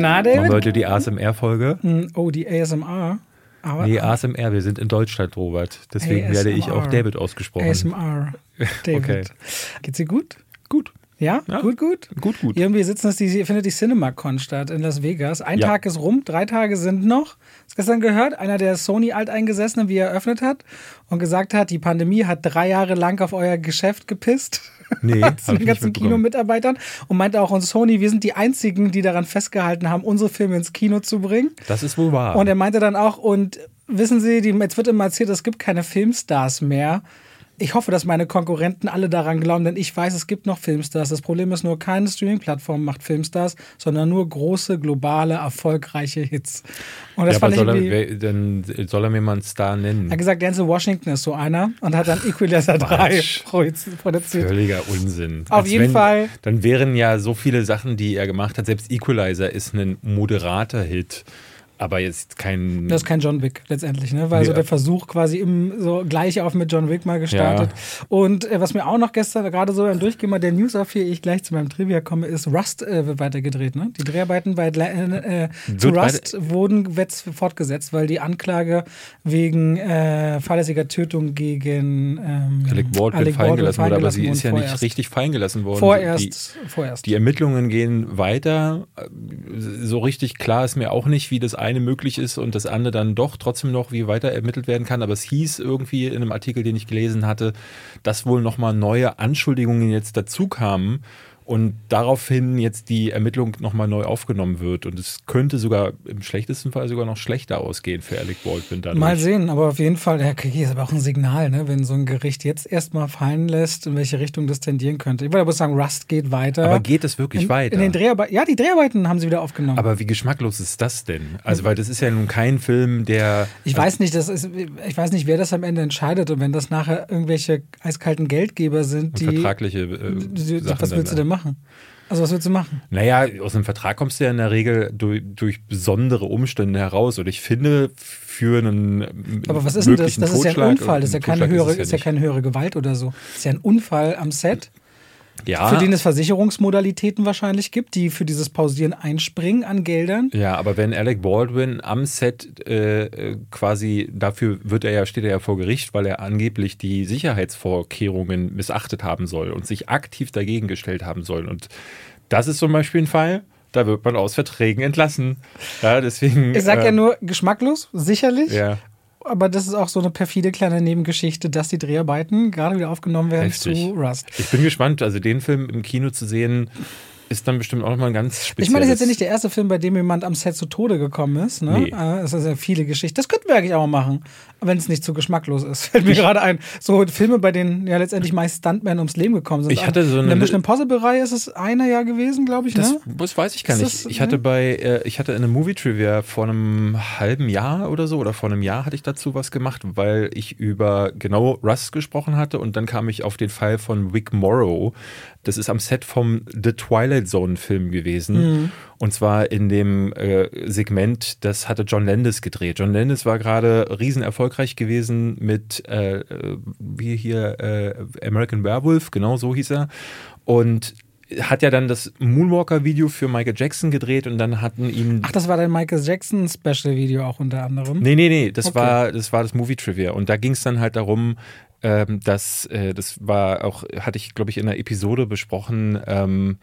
Na, David? Machen wir heute die ASMR-Folge? Hm, Oh, die ASMR. Aber Nee, ASMR, wir sind in Deutschland, Robert. Deswegen werde ich auch ASMR. David ausgesprochen. ASMR. David. Okay. Geht's dir gut? Gut. Ja? Ja. Gut, gut? Gut, gut. Irgendwie sitzen das, die, findet die CinemaCon statt in Las Vegas. Ein Ja. Tag ist rum, drei Tage sind noch. Hast du gestern gehört? Einer der Sony-Alteingesessenen, wie er eröffnet hat und gesagt hat, die Pandemie hat drei Jahre lang auf euer Geschäft gepisst. Nee, zu den ganzen. Kinomitarbeitern und meinte auch, und Sony, wir sind die einzigen, die daran festgehalten haben, unsere Filme ins Kino zu bringen. Das ist wohl wahr. Und er meinte dann auch, und wissen Sie, die, jetzt wird immer erzählt, es gibt keine Filmstars mehr. Ich hoffe, dass meine Konkurrenten alle daran glauben, denn ich weiß, es gibt noch Filmstars. Das Problem ist nur, keine Streaming-Plattform macht Filmstars, sondern nur große, globale, erfolgreiche Hits. Und das ja, fand ich soll er, wer, dann soll er mir mal einen Star nennen. Er hat gesagt, Denzel Washington ist so einer und hat dann Equalizer 3 Quatsch. produziert. Völliger Unsinn. Auf Als jeden wenn, Fall. Dann wären ja so viele Sachen, die er gemacht hat. Selbst Equalizer ist ein moderater Hit, aber jetzt kein. Das ist kein John Wick letztendlich, ne? Weil so Ja. der Versuch quasi im so gleich auf mit John Wick mal gestartet. Und äh, was mir auch noch gestern gerade so beim Durchgehen mal der News auf hier ich gleich zu meinem Trivia komme, ist Rust äh, wird weitergedreht, ne? Die Dreharbeiten bei äh, äh, zu Rust wurden jetzt fortgesetzt, weil die Anklage wegen äh, fahrlässiger Tötung gegen ähm, Alec Baldwin Alec fallen gelassen wurde, aber sie ist ja nicht richtig fallen gelassen worden. Vorerst, Die, vorerst. die Ermittlungen gehen weiter. So richtig klar ist mir auch nicht, wie das eine möglich ist und das andere dann doch trotzdem noch, wie weiter ermittelt werden kann. Aber es hieß irgendwie in einem Artikel, den ich gelesen hatte, dass wohl nochmal neue Anschuldigungen jetzt dazu kamen und daraufhin jetzt die Ermittlung nochmal neu aufgenommen wird. Und es könnte sogar im schlechtesten Fall sogar noch schlechter ausgehen für Alec Baldwin dadurch. Mal sehen, aber auf jeden Fall, ja, okay, ist aber auch ein Signal, ne, wenn so ein Gericht jetzt erstmal fallen lässt, in welche Richtung das tendieren könnte. Ich würde aber sagen, Rust geht weiter. Aber geht es wirklich in, weiter? In den Dreharbeiten, ja, die Dreharbeiten haben sie wieder aufgenommen. Aber wie geschmacklos ist das denn? Also, weil das ist ja nun kein Film, der. ich weiß nicht, das ist, ich weiß nicht, wer das am Ende entscheidet und wenn das nachher irgendwelche eiskalten Geldgeber sind, die, vertragliche äh, die Sachen was willst du dann, denn machen? Also was willst du machen? Naja, aus dem Vertrag kommst du ja in der Regel durch, durch besondere Umstände heraus. Und ich finde, für einen Aber was ist denn das? Das ist ja ein Unfall, das ist ja keine höhere, ist ja nicht. keine höhere Gewalt oder so. Das ist ja ein Unfall am Set. Ja, Für den es Versicherungsmodalitäten wahrscheinlich gibt, die für dieses Pausieren einspringen an Geldern. Ja, aber wenn Alec Baldwin am Set äh, äh, quasi, dafür wird er ja, steht er ja vor Gericht, weil er angeblich die Sicherheitsvorkehrungen missachtet haben soll und sich aktiv dagegen gestellt haben soll. Und das ist zum Beispiel ein Fall, da wird man aus Verträgen entlassen. Ja, deswegen. Ich sag äh, ja nur geschmacklos, sicherlich. Ja, Aber das ist auch so eine perfide kleine Nebengeschichte, dass die Dreharbeiten gerade wieder aufgenommen werden Heftig. zu Rust. ich bin gespannt. Also den Film im Kino zu sehen, ist dann bestimmt auch nochmal ein ganz spezielles. Ich meine, das ist jetzt ja nicht der erste Film, bei dem jemand am Set zu Tode gekommen ist. Ne? Nee. Äh, Es ist ja viele Geschichten. Das könnten wir eigentlich auch mal machen, wenn es nicht zu geschmacklos ist. Fällt mir gerade ein. So Filme, bei denen ja letztendlich meist Stuntmen ums Leben gekommen sind. Ich hatte so In eine- der Mission Impossible-Reihe ist es einer ja gewesen, glaube ich. Das, ne? das weiß ich gar nicht. das, ich ne? hatte bei, äh, ich hatte in einem Movie Trivia vor einem halben Jahr oder so oder vor einem Jahr hatte ich dazu was gemacht, weil ich über genau Rust gesprochen hatte und dann kam ich auf den Fall von Wick Morrow. Das ist am Set vom The Twilight Zone Film gewesen. Und zwar in dem äh, Segment, das hatte John Landis gedreht. John Landis war gerade riesen erfolgreich gewesen mit, äh, äh, wie hier, äh, American Werewolf, genau so hieß er. Und hat ja dann das Moonwalker-Video für Michael Jackson gedreht und dann hatten ihn. Ach, das war dein Michael Jackson Special-Video auch unter anderem. Nee, nee, nee, das Okay. war das war das Movie Trivia und da ging es dann halt darum, ähm, dass äh, das war auch hatte ich glaube ich in einer Episode besprochen. Ähm,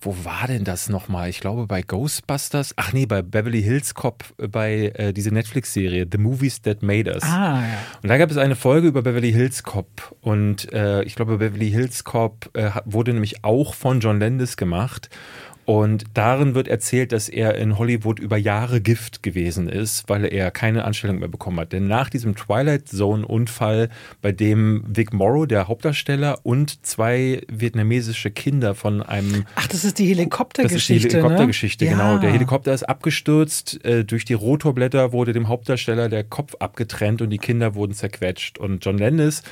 wo war denn das nochmal? Ich glaube bei Ghostbusters. Ach nee, bei Beverly Hills Cop, äh, bei äh, diese Netflix-Serie The Movies That Made Us. Ah, ja. Und da gab es eine Folge über Beverly Hills Cop. Und äh, ich glaube, Beverly Hills Cop äh, wurde nämlich auch von John Landis gemacht. Und darin wird erzählt, dass er in Hollywood über Jahre Gift gewesen ist, weil er keine Anstellung mehr bekommen hat. Denn nach diesem Twilight Zone-Unfall, bei dem Vic Morrow, der Hauptdarsteller, und zwei vietnamesische Kinder von einem Ach, das ist die das Helikoptergeschichte. ist die Helikoptergeschichte, ne? genau. Ja. Der Helikopter ist abgestürzt, äh, durch die Rotorblätter wurde dem Hauptdarsteller der Kopf abgetrennt und die Kinder wurden zerquetscht. Und John Landis,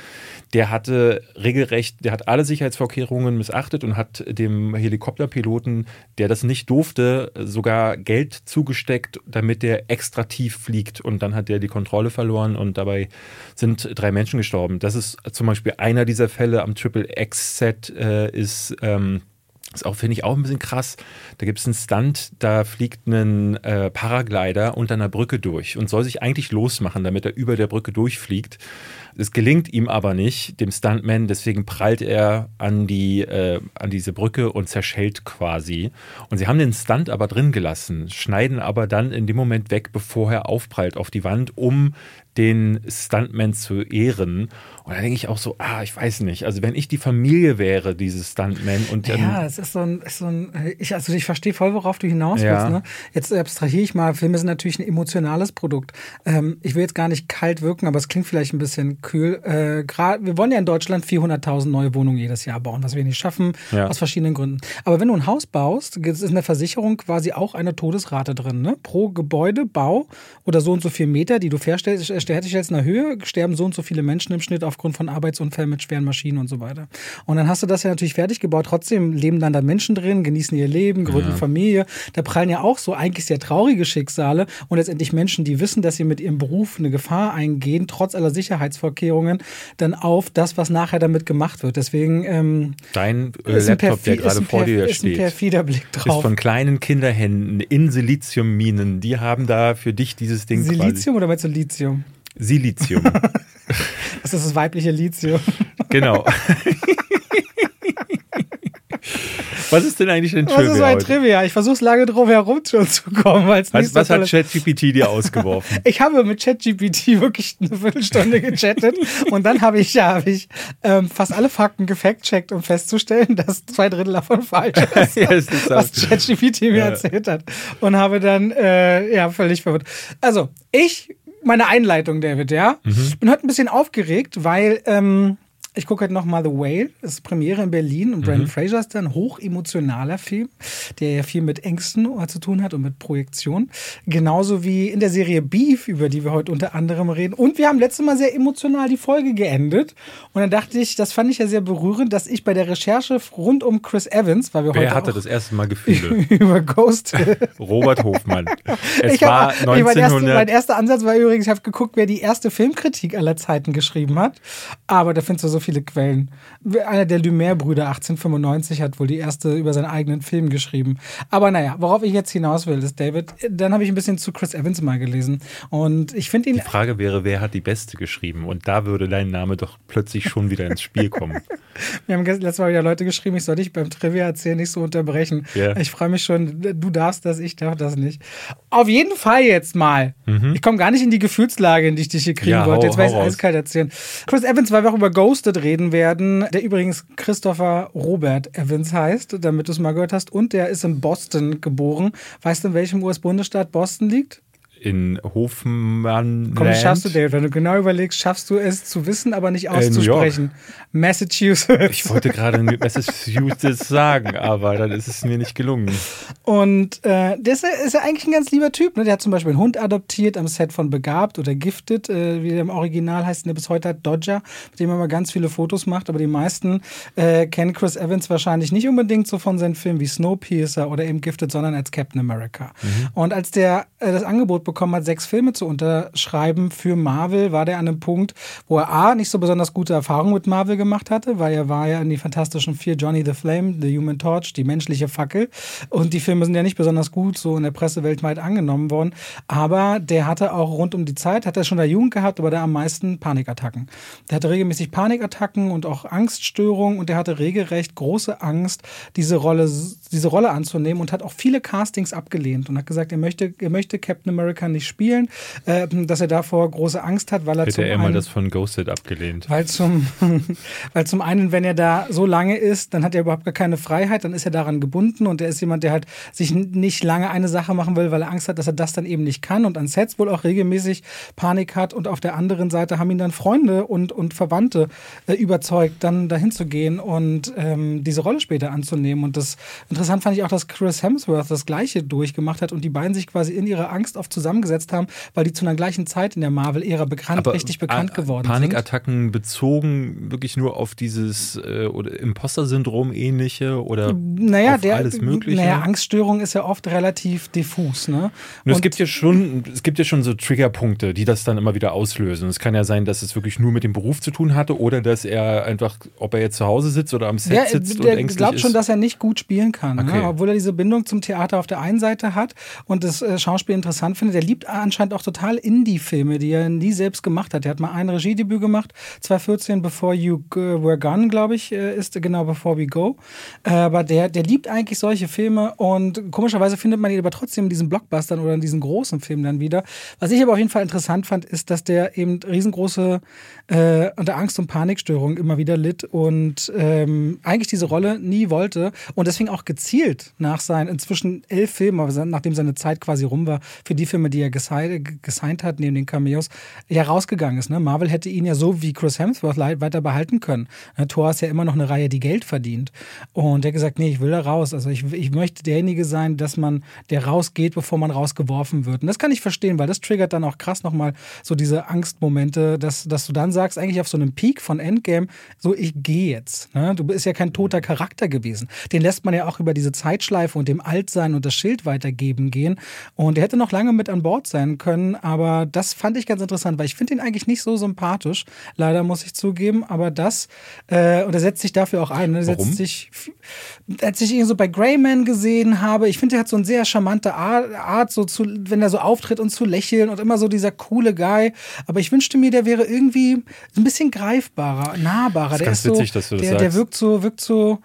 der hatte regelrecht, der hat alle Sicherheitsvorkehrungen missachtet und hat dem Helikopterpiloten, der das nicht durfte, sogar Geld zugesteckt, damit der extra tief fliegt. Und dann hat der die Kontrolle verloren und dabei sind drei Menschen gestorben. Das ist zum Beispiel einer dieser Fälle am Triple X-Set, äh, ist. Ähm, Das auch, finde ich, auch ein bisschen krass. Da gibt es einen Stunt, da fliegt ein äh, Paraglider unter einer Brücke durch und soll sich eigentlich losmachen, damit er über der Brücke durchfliegt. Es gelingt ihm aber nicht, dem Stuntman, deswegen prallt er an, die, äh, an diese Brücke und zerschellt quasi. Und sie haben den Stunt aber drin gelassen, schneiden aber dann in dem Moment weg, bevor er aufprallt auf die Wand, um den Stuntman zu ehren. Und da denke ich auch so, ah, ich weiß nicht. Also wenn ich die Familie wäre, dieses Stuntman und dann, Ja, es ist so ein, ist so ein ich, also ich verstehe voll, worauf du hinaus willst. Ja. Ne? Jetzt abstrahiere ich mal, Filme sind natürlich ein emotionales Produkt. Ähm, ich will jetzt gar nicht kalt wirken, aber es klingt vielleicht ein bisschen kühl. Äh, grad, wir wollen ja in Deutschland 400.000 neue Wohnungen jedes Jahr bauen, was wir nicht schaffen, Ja. aus verschiedenen Gründen. Aber wenn du ein Haus baust, ist in der Versicherung quasi auch eine Todesrate drin. Ne? Pro Gebäudebau oder so und so viel Meter, die du herstellst, herstellst in der Höhe, sterben so und so viele Menschen im Schnitt aufgrund von Arbeitsunfällen mit schweren Maschinen und so weiter. Und dann hast du das ja natürlich fertig gebaut. Trotzdem leben dann da Menschen drin, genießen ihr Leben, gründen Familie. Da prallen ja auch so eigentlich sehr traurige Schicksale und letztendlich Menschen, die wissen, dass sie mit ihrem Beruf eine Gefahr eingehen, trotz aller Sicherheitsvorkehrungen, dann auf das, was nachher damit gemacht wird. Deswegen ähm, dein äh, ist ein Laptop, der ist gerade ein vor dir ist ein steht, perfider Blick ist drauf. von kleinen Kinderhänden in Siliziumminen. Die haben da für dich dieses Ding quasi. Silizium oder meinst du Lithium? Silizium. Das ist das weibliche Lithium. genau. Was ist denn eigentlich ein Was ist so Trivia ein? Trivia? Ich versuche lange drum herum schon zu kommen. es Was, was hat. ChatGPT dir ausgeworfen? Ich habe mit ChatGPT wirklich eine Viertelstunde gechattet und dann habe ich, ja, habe ich ähm, fast alle Fakten gefact-checkt, um festzustellen, dass zwei Drittel davon falsch ist, Ja, es ist was ChatGPT mir Ja. erzählt hat. Und habe dann, äh, ja, völlig verwirrt. Also, ich, meine Einleitung, David, ja, Mhm. bin heute ein bisschen aufgeregt, weil ähm, ich gucke heute nochmal The Whale, das ist Premiere in Berlin und Mhm. Brandon Fraser ist da ein hochemotionaler Film, der ja viel mit Ängsten zu tun hat und mit Projektion. Genauso wie in der Serie Beef, über die wir heute unter anderem reden. Und wir haben letztes Mal sehr emotional die Folge geendet. Und dann dachte ich, das fand ich ja sehr berührend, dass ich bei der Recherche rund um Chris Evans, weil wir Wer heute hatte das erste Mal Gefühle? über Ghost Robert Hofmann. Es ich war hab, ich mein, erster, 1900. mein erster Ansatz war übrigens, ich habe geguckt, wer die erste Filmkritik aller Zeiten geschrieben hat. Aber da findest du so viele Quellen. Einer der Lumière-Brüder 1895 hat wohl die erste über seinen eigenen Film geschrieben. Aber naja, worauf ich jetzt hinaus will, ist David, dann habe ich ein bisschen zu Chris Evans mal gelesen. Und ich finde ihn Die Frage wäre, wer hat die beste geschrieben? Und da würde dein Name doch plötzlich schon wieder ins Spiel kommen. Wir haben letztes Mal wieder Leute geschrieben, ich soll dich beim Trivia erzählen, nicht so unterbrechen. Ja. Ich freue mich schon, du darfst das, ich darf das nicht. Auf jeden Fall jetzt mal. Ich komme gar nicht in die Gefühlslage, in die ich dich hier kriegen Mhm. Ja, wollte. Jetzt werde ich raus. eiskalt erzählen. Chris Evans, wir auch über Ghosted reden werden, der übrigens Christopher Robert Evans heißt, damit du es mal gehört hast. Und der ist in Boston geboren. Weißt du, in welchem US-Bundesstaat Boston liegt? In Hofmann. Komm, schaffst du, David. Wenn du genau überlegst, schaffst du es zu wissen, aber nicht auszusprechen. Massachusetts. Ich wollte gerade Massachusetts sagen, aber dann ist es mir nicht gelungen. Und äh, der ist, ja- ist ja eigentlich ein ganz lieber Typ. Ne? Der hat zum Beispiel einen Hund adoptiert am Set von Begabt oder Gifted, äh, wie der im Original heißt, der bis heute hat Dodger, mit dem er mal ganz viele Fotos macht. Aber die meisten äh, kennen Chris Evans wahrscheinlich nicht unbedingt so von seinen Filmen wie Snowpiercer oder eben Gifted, sondern als Captain America. Und als der äh, das Angebot bekommen hat, sechs Filme zu unterschreiben für Marvel, war der an einem Punkt, wo er A, nicht so besonders gute Erfahrungen mit Marvel gemacht hatte, weil er war ja in die Fantastischen Vier, Johnny the Flame, The Human Torch, die menschliche Fackel. Und die Filme sind ja nicht besonders gut so in der Presse weltweit angenommen worden. Aber der hatte auch rund um die Zeit, hat er schon in der Jugend gehabt, aber der am meisten Panikattacken. Der hatte regelmäßig Panikattacken und auch Angststörungen und der hatte regelrecht große Angst, diese Rolle, diese Rolle anzunehmen und hat auch viele Castings abgelehnt und hat gesagt, er möchte, er möchte Captain America nicht spielen, äh, dass er davor große Angst hat, weil er Hätte zum er mal einen- das von Ghosted abgelehnt. weil zum, weil zum einen, wenn er da so lange ist, dann hat er überhaupt gar keine Freiheit, dann ist er daran gebunden und er ist jemand, der halt sich nicht lange eine Sache machen will, weil er Angst hat, dass er das dann eben nicht kann und an Sets wohl auch regelmäßig Panik hat und auf der anderen Seite haben ihn dann Freunde und, und Verwandte äh, überzeugt, dann dahin zu gehen und ähm, diese Rolle später anzunehmen. Und das interessant fand ich auch, dass Chris Hemsworth das Gleiche durchgemacht hat und die beiden sich quasi in ihrer Angst oft zusammengesetzt haben, weil die zu einer gleichen Zeit in der Marvel-Ära bekannt, richtig bekannt geworden Panikattacken sind. Panikattacken bezogen wirklich nur auf dieses äh, Imposter-Syndrom ähnliche oder naja, auf der, alles Mögliche? Naja, Angststörung ist ja oft relativ diffus. Ne? Und es gibt ja schon, es gibt ja schon so Triggerpunkte, die das dann immer wieder auslösen. Es kann ja sein, dass es wirklich nur mit dem Beruf zu tun hatte oder dass er einfach, ob er jetzt zu Hause sitzt oder am Set ja, sitzt der und ängstlich glaubt ist. schon, dass er nicht gut spielen kann, Okay. ne? obwohl er diese Bindung zum Theater auf der einen Seite hat und das äh, Schauspiel interessant findet. Er liebt anscheinend auch total Indie-Filme, die er nie selbst gemacht hat. Er hat mal ein Regiedebüt gemacht, 2014, Before You Go- Were Gone, glaube ich, äh, ist genau Before We Go. Äh, Aber der, der liebt eigentlich solche Filme und komischerweise findet man ihn aber trotzdem in diesen Blockbustern oder in diesen großen Filmen dann wieder. Was ich aber auf jeden Fall interessant fand, ist, dass der eben riesengroße äh, unter Angst- und Panikstörungen immer wieder litt und ähm, eigentlich diese Rolle nie wollte und deswegen auch gezielt nach seinen inzwischen elf Filmen, nachdem seine Zeit quasi rum war, für die Filme, die er gesigned, hat, neben den Cameos, ja rausgegangen ist. Ne? Marvel hätte ihn ja so wie Chris Hemsworth weiter behalten können. Ne? Thor ist ja immer noch eine Reihe, die Geld verdient. Und er hat gesagt, nee, ich will da raus. Also ich, ich möchte derjenige sein, dass man, der rausgeht, bevor man rausgeworfen wird. Und das kann ich verstehen, weil das triggert dann auch krass nochmal so diese Angstmomente, dass, dass du dann sagst, eigentlich auf so einem Peak von Endgame, so ich gehe jetzt. Ne? Du bist ja kein toter Charakter gewesen. Den lässt man ja auch über diese Zeitschleife und dem Altsein und das Schild weitergeben gehen. Und er hätte noch lange mit an Bord sein können, aber das fand ich ganz interessant, weil ich finde ihn eigentlich nicht so sympathisch. Leider muss ich zugeben, aber das, äh, und er setzt sich dafür auch ein. Ne? Warum? setzt sich, als ich ihn so bei Greyman gesehen habe, ich finde, er hat so eine sehr charmante Art, so zu, wenn er so auftritt und zu lächeln und immer so dieser coole Guy. Aber ich wünschte mir, der wäre irgendwie ein bisschen greifbarer, nahbarer. Das ist der ganz ist so, witzig, dass du das der, der sagst. wirkt so, wirkt so,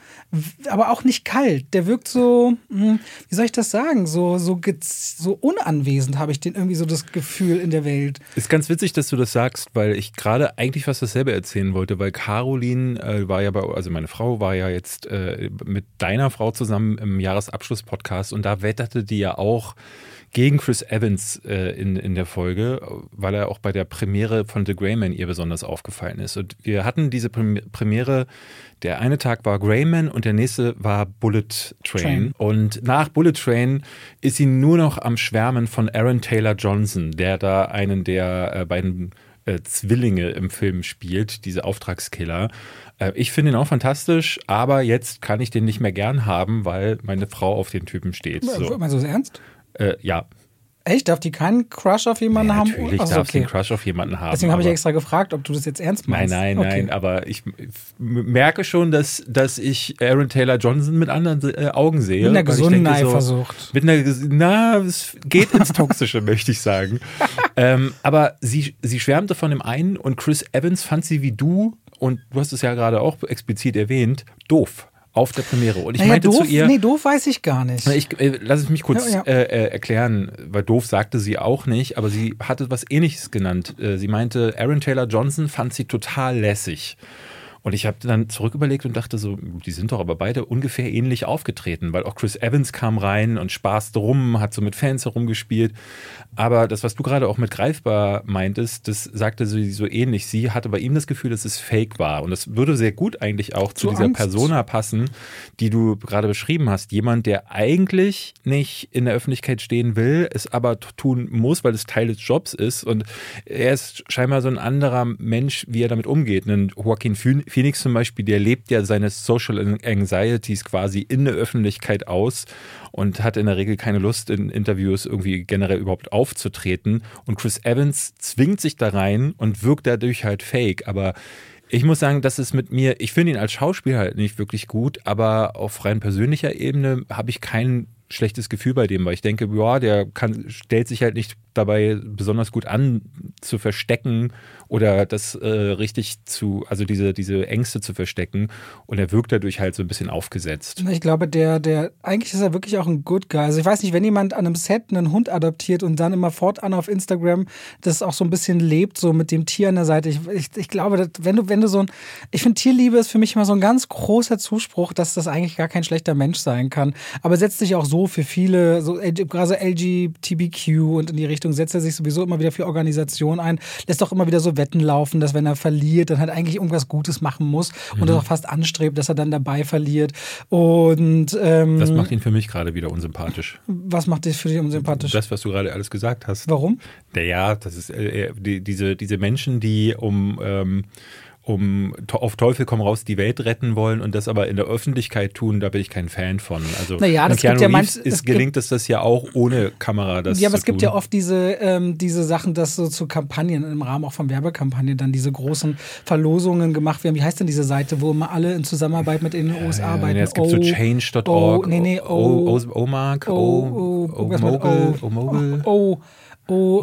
aber auch nicht kalt. Der wirkt so, hm, wie soll ich das sagen? So, so, so unanwesend habe ich den irgendwie so das Gefühl in der Welt. Ist ganz witzig, dass du das sagst, weil ich gerade eigentlich fast dasselbe erzählen wollte, weil Caroline äh, war ja bei, also meine Frau war ja jetzt äh, mit deiner Frau zusammen im Jahresabschluss-Podcast und da wetterte die ja auch gegen Chris Evans äh, in, in der Folge, weil er auch bei der Premiere von The Greyman ihr besonders aufgefallen ist. Und wir hatten diese Prem- Premiere, der eine Tag war Greyman und der nächste war Bullet Train. Train. Und nach Bullet Train ist sie nur noch am Schwärmen von Aaron Taylor Johnson, der da einen der äh, beiden äh, Zwillinge im Film spielt, diese Auftragskiller. Äh, ich finde ihn auch fantastisch, aber jetzt kann ich den nicht mehr gern haben, weil meine Frau auf den Typen steht. So. Meinst du das ernst? Äh, ja, Echt? Darf die keinen Crush auf jemanden haben? natürlich Ach so, darf sie okay. einen Crush auf jemanden haben. Deswegen habe ich extra gefragt, ob du das jetzt ernst Nein, meinst. nein, okay. nein, aber ich merke schon, dass, dass ich Aaron Taylor Johnson mit anderen äh, Augen sehe. Mit einer gesunden denke so- Eifersucht. Mit einer, na, es geht ins Toxische, möchte ich sagen. ähm, aber sie, sie schwärmte von dem einen und Chris Evans fand sie wie du, und du hast es ja gerade auch explizit erwähnt, doof auf der Premiere. Und ich Naja, meinte doof, zu ihr, nee, doof weiß ich gar nicht. Ich, äh, lass es mich kurz Ja, ja. Äh, äh, erklären, weil doof sagte sie auch nicht, aber sie hatte was ähnliches genannt. Äh, sie meinte, Aaron Taylor Johnson fand sie total lässig. Und ich habe dann zurück überlegt und dachte so, die sind doch aber beide ungefähr ähnlich aufgetreten, weil auch Chris Evans kam rein und spaßte rum, hat so mit Fans herumgespielt. Aber das, was du gerade auch mit greifbar meintest, das sagte sie so ähnlich. Sie hatte bei ihm das Gefühl, dass es fake war. Und das würde sehr gut eigentlich auch zu Zu dieser Angst. Persona passen, die du gerade beschrieben hast. Jemand, der eigentlich nicht in der Öffentlichkeit stehen will, es aber tun muss, weil es Teil des Jobs ist. Und er ist scheinbar so ein anderer Mensch, wie er damit umgeht. Ein Joaquin Phoenix zum Beispiel, der lebt ja seine Social Anxieties quasi in der Öffentlichkeit aus und hat in der Regel keine Lust, in Interviews irgendwie generell überhaupt aufzutreten. Und Chris Evans zwingt sich da rein und wirkt dadurch halt fake. Aber ich muss sagen, das ist mit mir, ich finde ihn als Schauspieler halt nicht wirklich gut, aber auf rein persönlicher Ebene habe ich kein schlechtes Gefühl bei dem, weil ich denke, ja, der kann, stellt sich halt nicht dabei besonders gut an, zu verstecken oder das äh, richtig zu, also diese, diese Ängste zu verstecken. Und er wirkt dadurch halt so ein bisschen aufgesetzt. Ich glaube, der, der, eigentlich ist er wirklich auch ein Good Guy. Also ich weiß nicht, wenn jemand an einem Set einen Hund adoptiert und dann immer fortan auf Instagram das auch so ein bisschen lebt, so mit dem Tier an der Seite. Ich, ich, ich glaube, dass, wenn du, wenn du so ein, ich finde Tierliebe ist für mich immer so ein ganz großer Zuspruch, dass das eigentlich gar kein schlechter Mensch sein kann. Aber setzt sich auch so für viele, so gerade so LGBTQ und in die Richtung setzt er sich sowieso immer wieder für Organisationen ein, lässt auch immer wieder so Wetten laufen, dass wenn er verliert, dann halt eigentlich irgendwas Gutes machen muss und das auch fast anstrebt, dass er dann dabei verliert. Und ähm, Das macht ihn für mich gerade wieder unsympathisch. was macht dich für dich unsympathisch? Das, was du gerade alles gesagt hast. Warum? Naja, das ist äh, die, diese, diese Menschen, die um, ähm, um auf Teufel komm raus die Welt retten wollen und das aber in der Öffentlichkeit tun, da bin ich kein Fan von. Also Naja, das Keanu gibt ja manch- es ist, gelingt es das ja auch ohne Kamera. Das Ja, aber es gibt tun. ja oft diese, ähm, diese Sachen, dass so zu Kampagnen im Rahmen auch von Werbekampagnen dann diese großen Verlosungen gemacht werden. Wie heißt denn diese Seite, wo immer alle in Zusammenarbeit mit in den USA Ja, arbeiten? nee, es gibt so Oh, change.org, oh, nee, nee, O, oh, O, Omark, oh, O, oh, O, irgendwas mit Mogul, oh, O, Mogul, oh, oh, Ogel, O,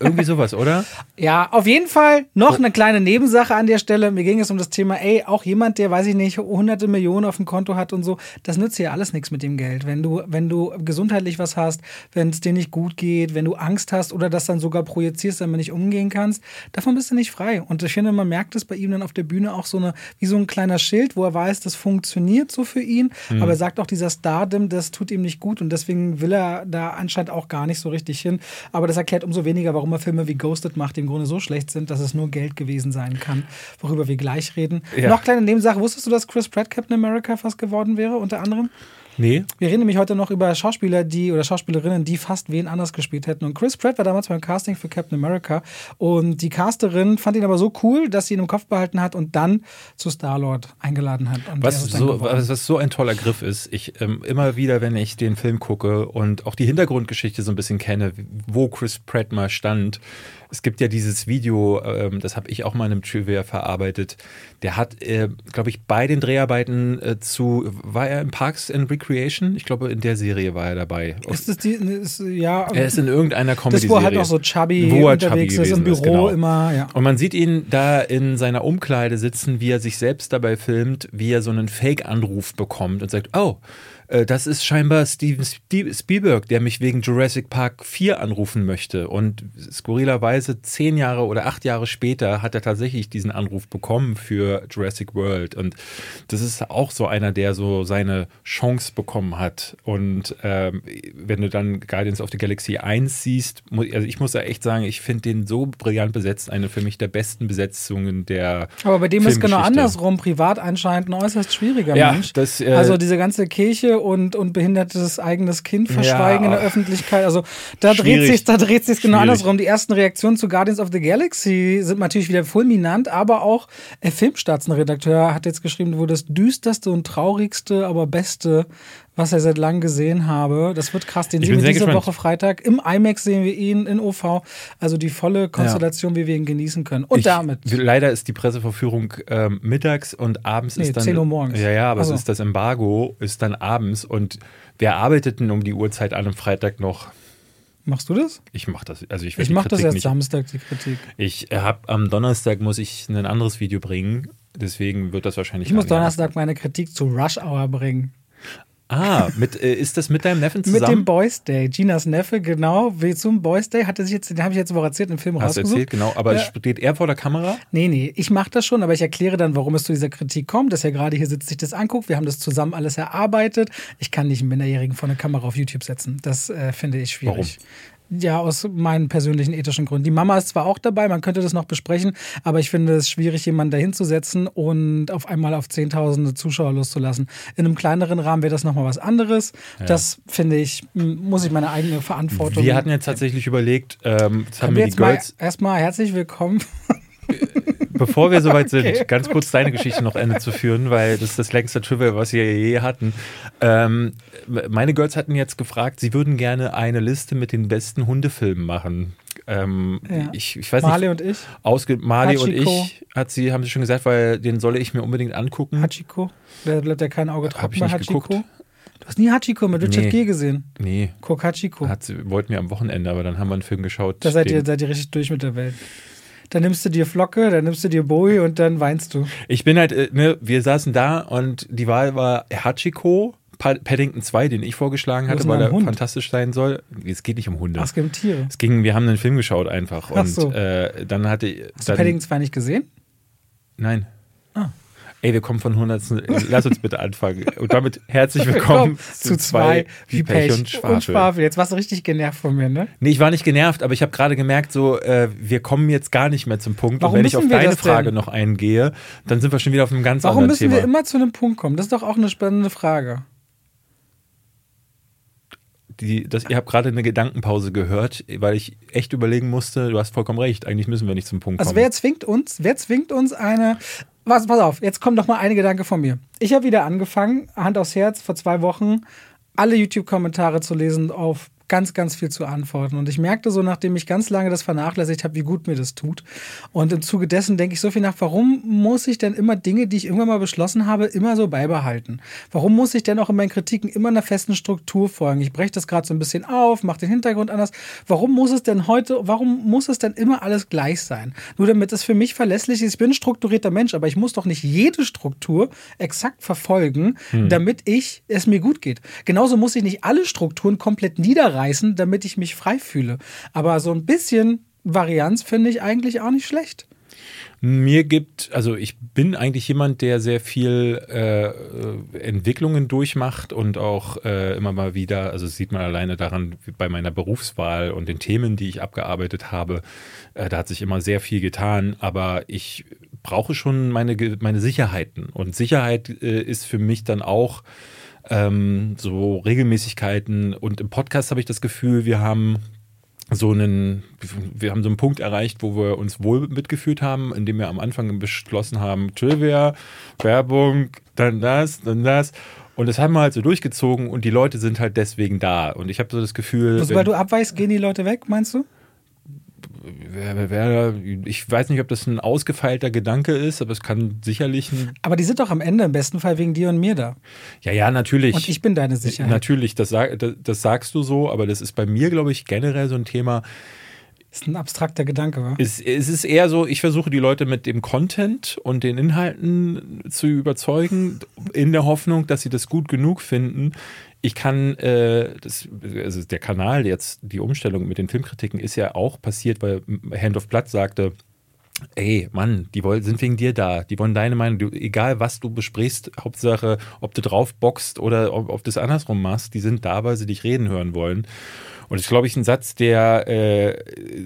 irgendwie sowas, oder? Ja, auf jeden Fall Oh. noch eine kleine Nebensache an der Stelle. Mir ging es um das Thema, ey, auch jemand, der, weiß ich nicht, hunderte Millionen auf dem Konto hat und so, das nützt ja alles nichts mit dem Geld. Wenn du, wenn du gesundheitlich was hast, wenn es dir nicht gut geht, wenn du Angst hast oder das dann sogar projizierst, damit nicht umgehen kannst, davon bist du nicht frei. Und ich finde, man merkt es bei ihm dann auf der Bühne auch so eine, wie so ein kleiner Schild, wo er weiß, das funktioniert so für ihn. Mhm. Aber er sagt auch, dieser Stardom, das tut ihm nicht gut und deswegen will er da anscheinend auch gar nicht so richtig hin. Aber das erklärt umso weniger, warum er Filme wie Ghosted macht, die im Grunde so schlecht sind, dass es nur Geld gewesen sein kann, worüber wir gleich reden. Ja. Noch kleine Nebensache, wusstest du, dass Chris Pratt Captain America fast geworden wäre, unter anderem? Nee. Wir reden nämlich heute noch über Schauspieler, die oder Schauspielerinnen, die fast wen anders gespielt hätten. Und Chris Pratt war damals beim Casting für Captain America und die Casterin fand ihn aber so cool, dass sie ihn im Kopf behalten hat und dann zu Star-Lord eingeladen hat. Was so, was, was so ein toller Griff ist, ich ähm, immer wieder, wenn ich den Film gucke und auch die Hintergrundgeschichte so ein bisschen kenne, wo Chris Pratt mal stand. Es gibt ja dieses Video, ähm, das habe ich auch mal in einem Trivia verarbeitet. Der hat, äh, glaube ich, bei den Dreharbeiten äh, zu, war er in Parks and Recreation? Ich glaube, in der Serie war er dabei. ist das die, ist, ja, er ist in irgendeiner comedy das, wo er halt noch so chubby wo er unterwegs chubby ist, im Büro genau. immer, ja. Und man sieht ihn da in seiner Umkleide sitzen, wie er sich selbst dabei filmt, wie er so einen Fake-Anruf bekommt und sagt, oh, das ist scheinbar Steven Spie- Spielberg, der mich wegen Jurassic Park 4 anrufen möchte. Und skurrilerweise zehn Jahre oder acht Jahre später hat er tatsächlich diesen Anruf bekommen für Jurassic World. Und das ist auch so einer, der so seine Chance bekommen hat. Und ähm, wenn du dann Guardians of the Galaxy 1 siehst, also ich muss ja echt sagen, ich finde den so brillant besetzt, eine für mich der besten Besetzungen der Aber bei dem ist genau andersrum. Privat anscheinend ein äußerst schwieriger Ja, Mensch. das, äh, also diese ganze Kirche und, und behindertes eigenes Kind verschweigen in der. Öffentlichkeit. Also da dreht Schwierig. sich, da dreht sich genau Schwierig. andersrum. Die ersten Reaktionen zu Guardians of the Galaxy sind natürlich wieder fulminant, aber auch äh, Filmstaatsredakteur hat jetzt geschrieben, wo das düsterste und traurigste, aber beste, was er seit langem gesehen habe. Das wird krass. Den Ich sehen wir diese gespannt. Woche Freitag. Im IMAX sehen wir ihn in OV. Also die volle Konstellation, wie wir ihn genießen können. Und Ich- damit. Leider ist die Presseverführung ähm, mittags und abends Nee, ist dann. 10 Uhr morgens. Ja, ja, aber Also. es ist das Embargo, ist dann abends und wer arbeitet denn um die Uhrzeit an einem Freitag noch? Machst du das? Ich mache das, also ich Ich die mache das erst nicht. Samstag, die Kritik. Ich habe am Donnerstag muss ich ein anderes Video bringen, deswegen wird das wahrscheinlich. Ich muss Donnerstag meine Kritik zu Rush Hour bringen. Ah, mit, äh, ist das mit deinem Neffen Mit dem zusammen? Boys Day. Ginas Neffe, genau, wie zum Boys Day, hat er sich jetzt, den habe ich jetzt Woche erzählt, im Film Hast rausgesucht. erzählt, genau. Aber Ja. steht er vor der Kamera? Nee, nee, ich mache das schon, aber ich erkläre dann, warum es zu dieser Kritik kommt, dass er gerade hier sitzt, sich das anguckt. Wir haben das zusammen alles erarbeitet. Ich kann nicht einen Minderjährigen vor eine Kamera auf YouTube setzen. Das äh, finde ich schwierig. Ja, aus meinen persönlichen ethischen Gründen. Die Mama ist zwar auch dabei, man könnte das noch besprechen, aber ich finde es schwierig, jemanden dahin zu setzen und auf einmal auf Zehntausende Zuschauer loszulassen. In einem kleineren Rahmen wäre das nochmal was anderes. Das finde ich, muss ich meine eigene Verantwortung. Wir hatten jetzt tatsächlich überlegt, ähm, jetzt haben wir die jetzt mal Girls. erstmal herzlich willkommen. Bevor wir soweit sind, Okay, ganz kurz deine Geschichte noch Ende zu führen, weil das ist das längste Trivial, was wir je hatten. Ähm, meine Girls hatten jetzt gefragt, sie würden gerne eine Liste mit den besten Hundefilmen machen. Ähm, Ja. ich, ich weiß Marley nicht, und ich. ausge Marley und Hachiko. ich, hat sie, haben sie schon gesagt, weil den solle ich mir unbedingt angucken. Hachiko. Da bleibt ja kein Auge trocken bei Hachiko. geguckt. Du hast nie Hachiko mit Richard Nee. Gere gesehen. Nee, Guck Hachiko. hat sie, wollten wir am Wochenende, aber dann haben wir einen Film geschaut. Da seid ihr, seid ihr richtig durch mit der Welt. Dann nimmst du dir Flocke, dann nimmst du dir Bowie und dann weinst du. Ich bin halt, äh, ne, wir saßen da und die Wahl war Hachiko, Pa- Paddington 2, den ich vorgeschlagen hatte, weil er Hund? fantastisch sein soll. Es geht nicht um Hunde. Ach, es gibt Tiere. Es ging, wir haben einen Film geschaut einfach. Ach Und so. äh, dann hatte Hast du dann, Paddington 2 nicht gesehen? Nein. Ey, wir kommen von 100. Lass uns bitte anfangen. Und damit herzlich willkommen zu, zwei wie Pech, und Schwafel. und Schwafel. Jetzt warst du richtig genervt von mir, ne? Nee, ich war nicht genervt, aber ich habe gerade gemerkt, so, äh, wir kommen jetzt gar nicht mehr zum Punkt. Warum und wenn ich auf deine Frage noch eingehe, dann sind wir schon wieder auf einem ganz Warum anderen Thema. Warum müssen wir immer zu einem Punkt kommen? Das ist doch auch eine spannende Frage. Die, das, ihr habt gerade eine Gedankenpause gehört, weil ich echt überlegen musste, du hast vollkommen recht, eigentlich müssen wir nicht zum Punkt also kommen. Also wer zwingt uns, wer zwingt uns eine was, pass auf, jetzt kommt noch mal eine Gedanke von mir. Ich habe wieder angefangen, Hand aufs Herz, vor zwei Wochen alle YouTube-Kommentare zu lesen auf ganz, ganz viel zu antworten. Und ich merkte so, nachdem ich ganz lange das vernachlässigt habe, wie gut mir das tut. Und im Zuge dessen denke ich so viel nach, warum muss ich denn immer Dinge, die ich irgendwann mal beschlossen habe, immer so beibehalten? Warum muss ich denn auch in meinen Kritiken immer einer festen Struktur folgen? Ich breche das gerade so ein bisschen auf, mache den Hintergrund anders. Warum muss es denn heute, warum muss es denn immer alles gleich sein? Nur damit es für mich verlässlich ist. Ich bin ein strukturierter Mensch, aber ich muss doch nicht jede Struktur exakt verfolgen, hm. damit ich es mir gut geht. Genauso muss ich nicht alle Strukturen komplett niederreißen reißen, damit ich mich frei fühle. Aber so ein bisschen Varianz finde ich eigentlich auch nicht schlecht. Mir gibt, also ich bin eigentlich jemand, der sehr viel äh, Entwicklungen durchmacht und auch äh, immer mal wieder, also sieht man alleine daran bei meiner Berufswahl und den Themen, die ich abgearbeitet habe, äh, da hat sich immer sehr viel getan, aber ich brauche schon meine, meine Sicherheiten und Sicherheit äh, ist für mich dann auch ähm, so Regelmäßigkeiten. Und im Podcast habe ich das Gefühl, wir haben so einen, wir haben so einen Punkt erreicht, wo wir uns wohl mitgefühlt haben, indem wir am Anfang beschlossen haben, Trivia, Werbung, dann das, dann das. Und das haben wir halt so durchgezogen und die Leute sind halt deswegen da. Und ich habe so das Gefühl. Weil du abweichst, gehen die Leute weg, meinst du? Wer, wer, ich weiß nicht, ob das ein ausgefeilter Gedanke ist, aber es kann sicherlich ein. Aber die sind doch am Ende im besten Fall wegen dir und mir da. Ja, ja, natürlich. Und ich bin deine Sicherheit. Natürlich, das, das, das sagst du so, aber das ist bei mir, glaube ich, generell so ein Thema. Ist ein abstrakter Gedanke, wa? Es, es ist eher so, ich versuche die Leute mit dem Content und den Inhalten zu überzeugen, in der Hoffnung, dass sie das gut genug finden, ich kann, äh, das, also der Kanal jetzt, die Umstellung mit den Filmkritiken ist ja auch passiert, weil Hand of Blood sagte, Ey, Mann, die wollen, sind wegen dir da. Die wollen deine Meinung. Du, egal, was du besprichst, Hauptsache, ob du drauf boxt oder ob, ob du es andersrum machst, die sind da, weil sie dich reden hören wollen. Und das ist, glaube ich, ein Satz, der äh,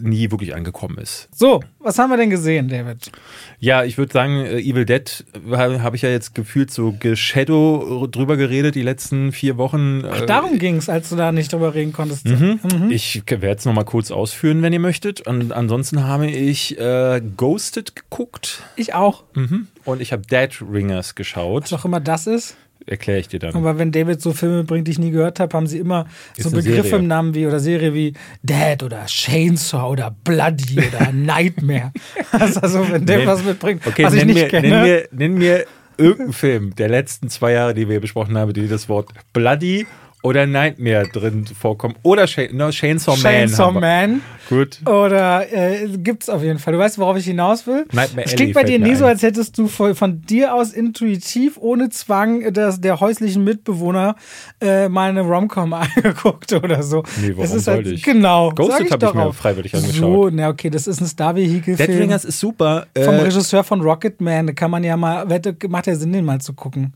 nie wirklich angekommen ist. So, was haben wir denn gesehen, David? Ja, ich würde sagen, äh, Evil Dead habe hab ich ja jetzt gefühlt so Shadow drüber geredet die letzten vier Wochen. Ach, darum ging es, als du da nicht drüber reden konntest. Mhm. Mhm. Ich werde es nochmal kurz ausführen, wenn ihr möchtet. Und ansonsten habe ich äh, Ghosted geguckt. Ich auch. Mhm. Und ich habe Dead Ringers geschaut. Was auch immer das ist erkläre ich dir dann. Aber wenn David so Filme bringt, die ich nie gehört habe, haben sie immer Ist so Begriffe Serie. im Namen wie oder Serie wie Dead oder Chainsaw oder Bloody oder Nightmare. also wenn David was mitbringt, okay, was ich nicht mir, kenne. Nenn mir, nenn mir irgendeinen Film der letzten zwei Jahre, die wir besprochen haben, die das Wort Bloody oder Nightmare drin vorkommen. Oder Sh no, Chainsaw Man. Chainsaw Man. Gut. Oder äh, es auf jeden Fall. Du weißt, worauf ich hinaus will? Nightmare es klingt bei dir nie so, als hättest du von, von, dir aus intuitiv, ohne Zwang des, der häuslichen Mitbewohner äh, mal eine Romcom angeguckt oder so. Nee, warum ist halt, ich? Genau. Ghosted habe ich mir freiwillig angeschaut. So, na okay, das ist ein Star-Vehikel-Film. Dead Ringers ist super. Vom äh, Regisseur von Rocketman. Da kann man ja mal, macht ja Sinn, den mal zu gucken.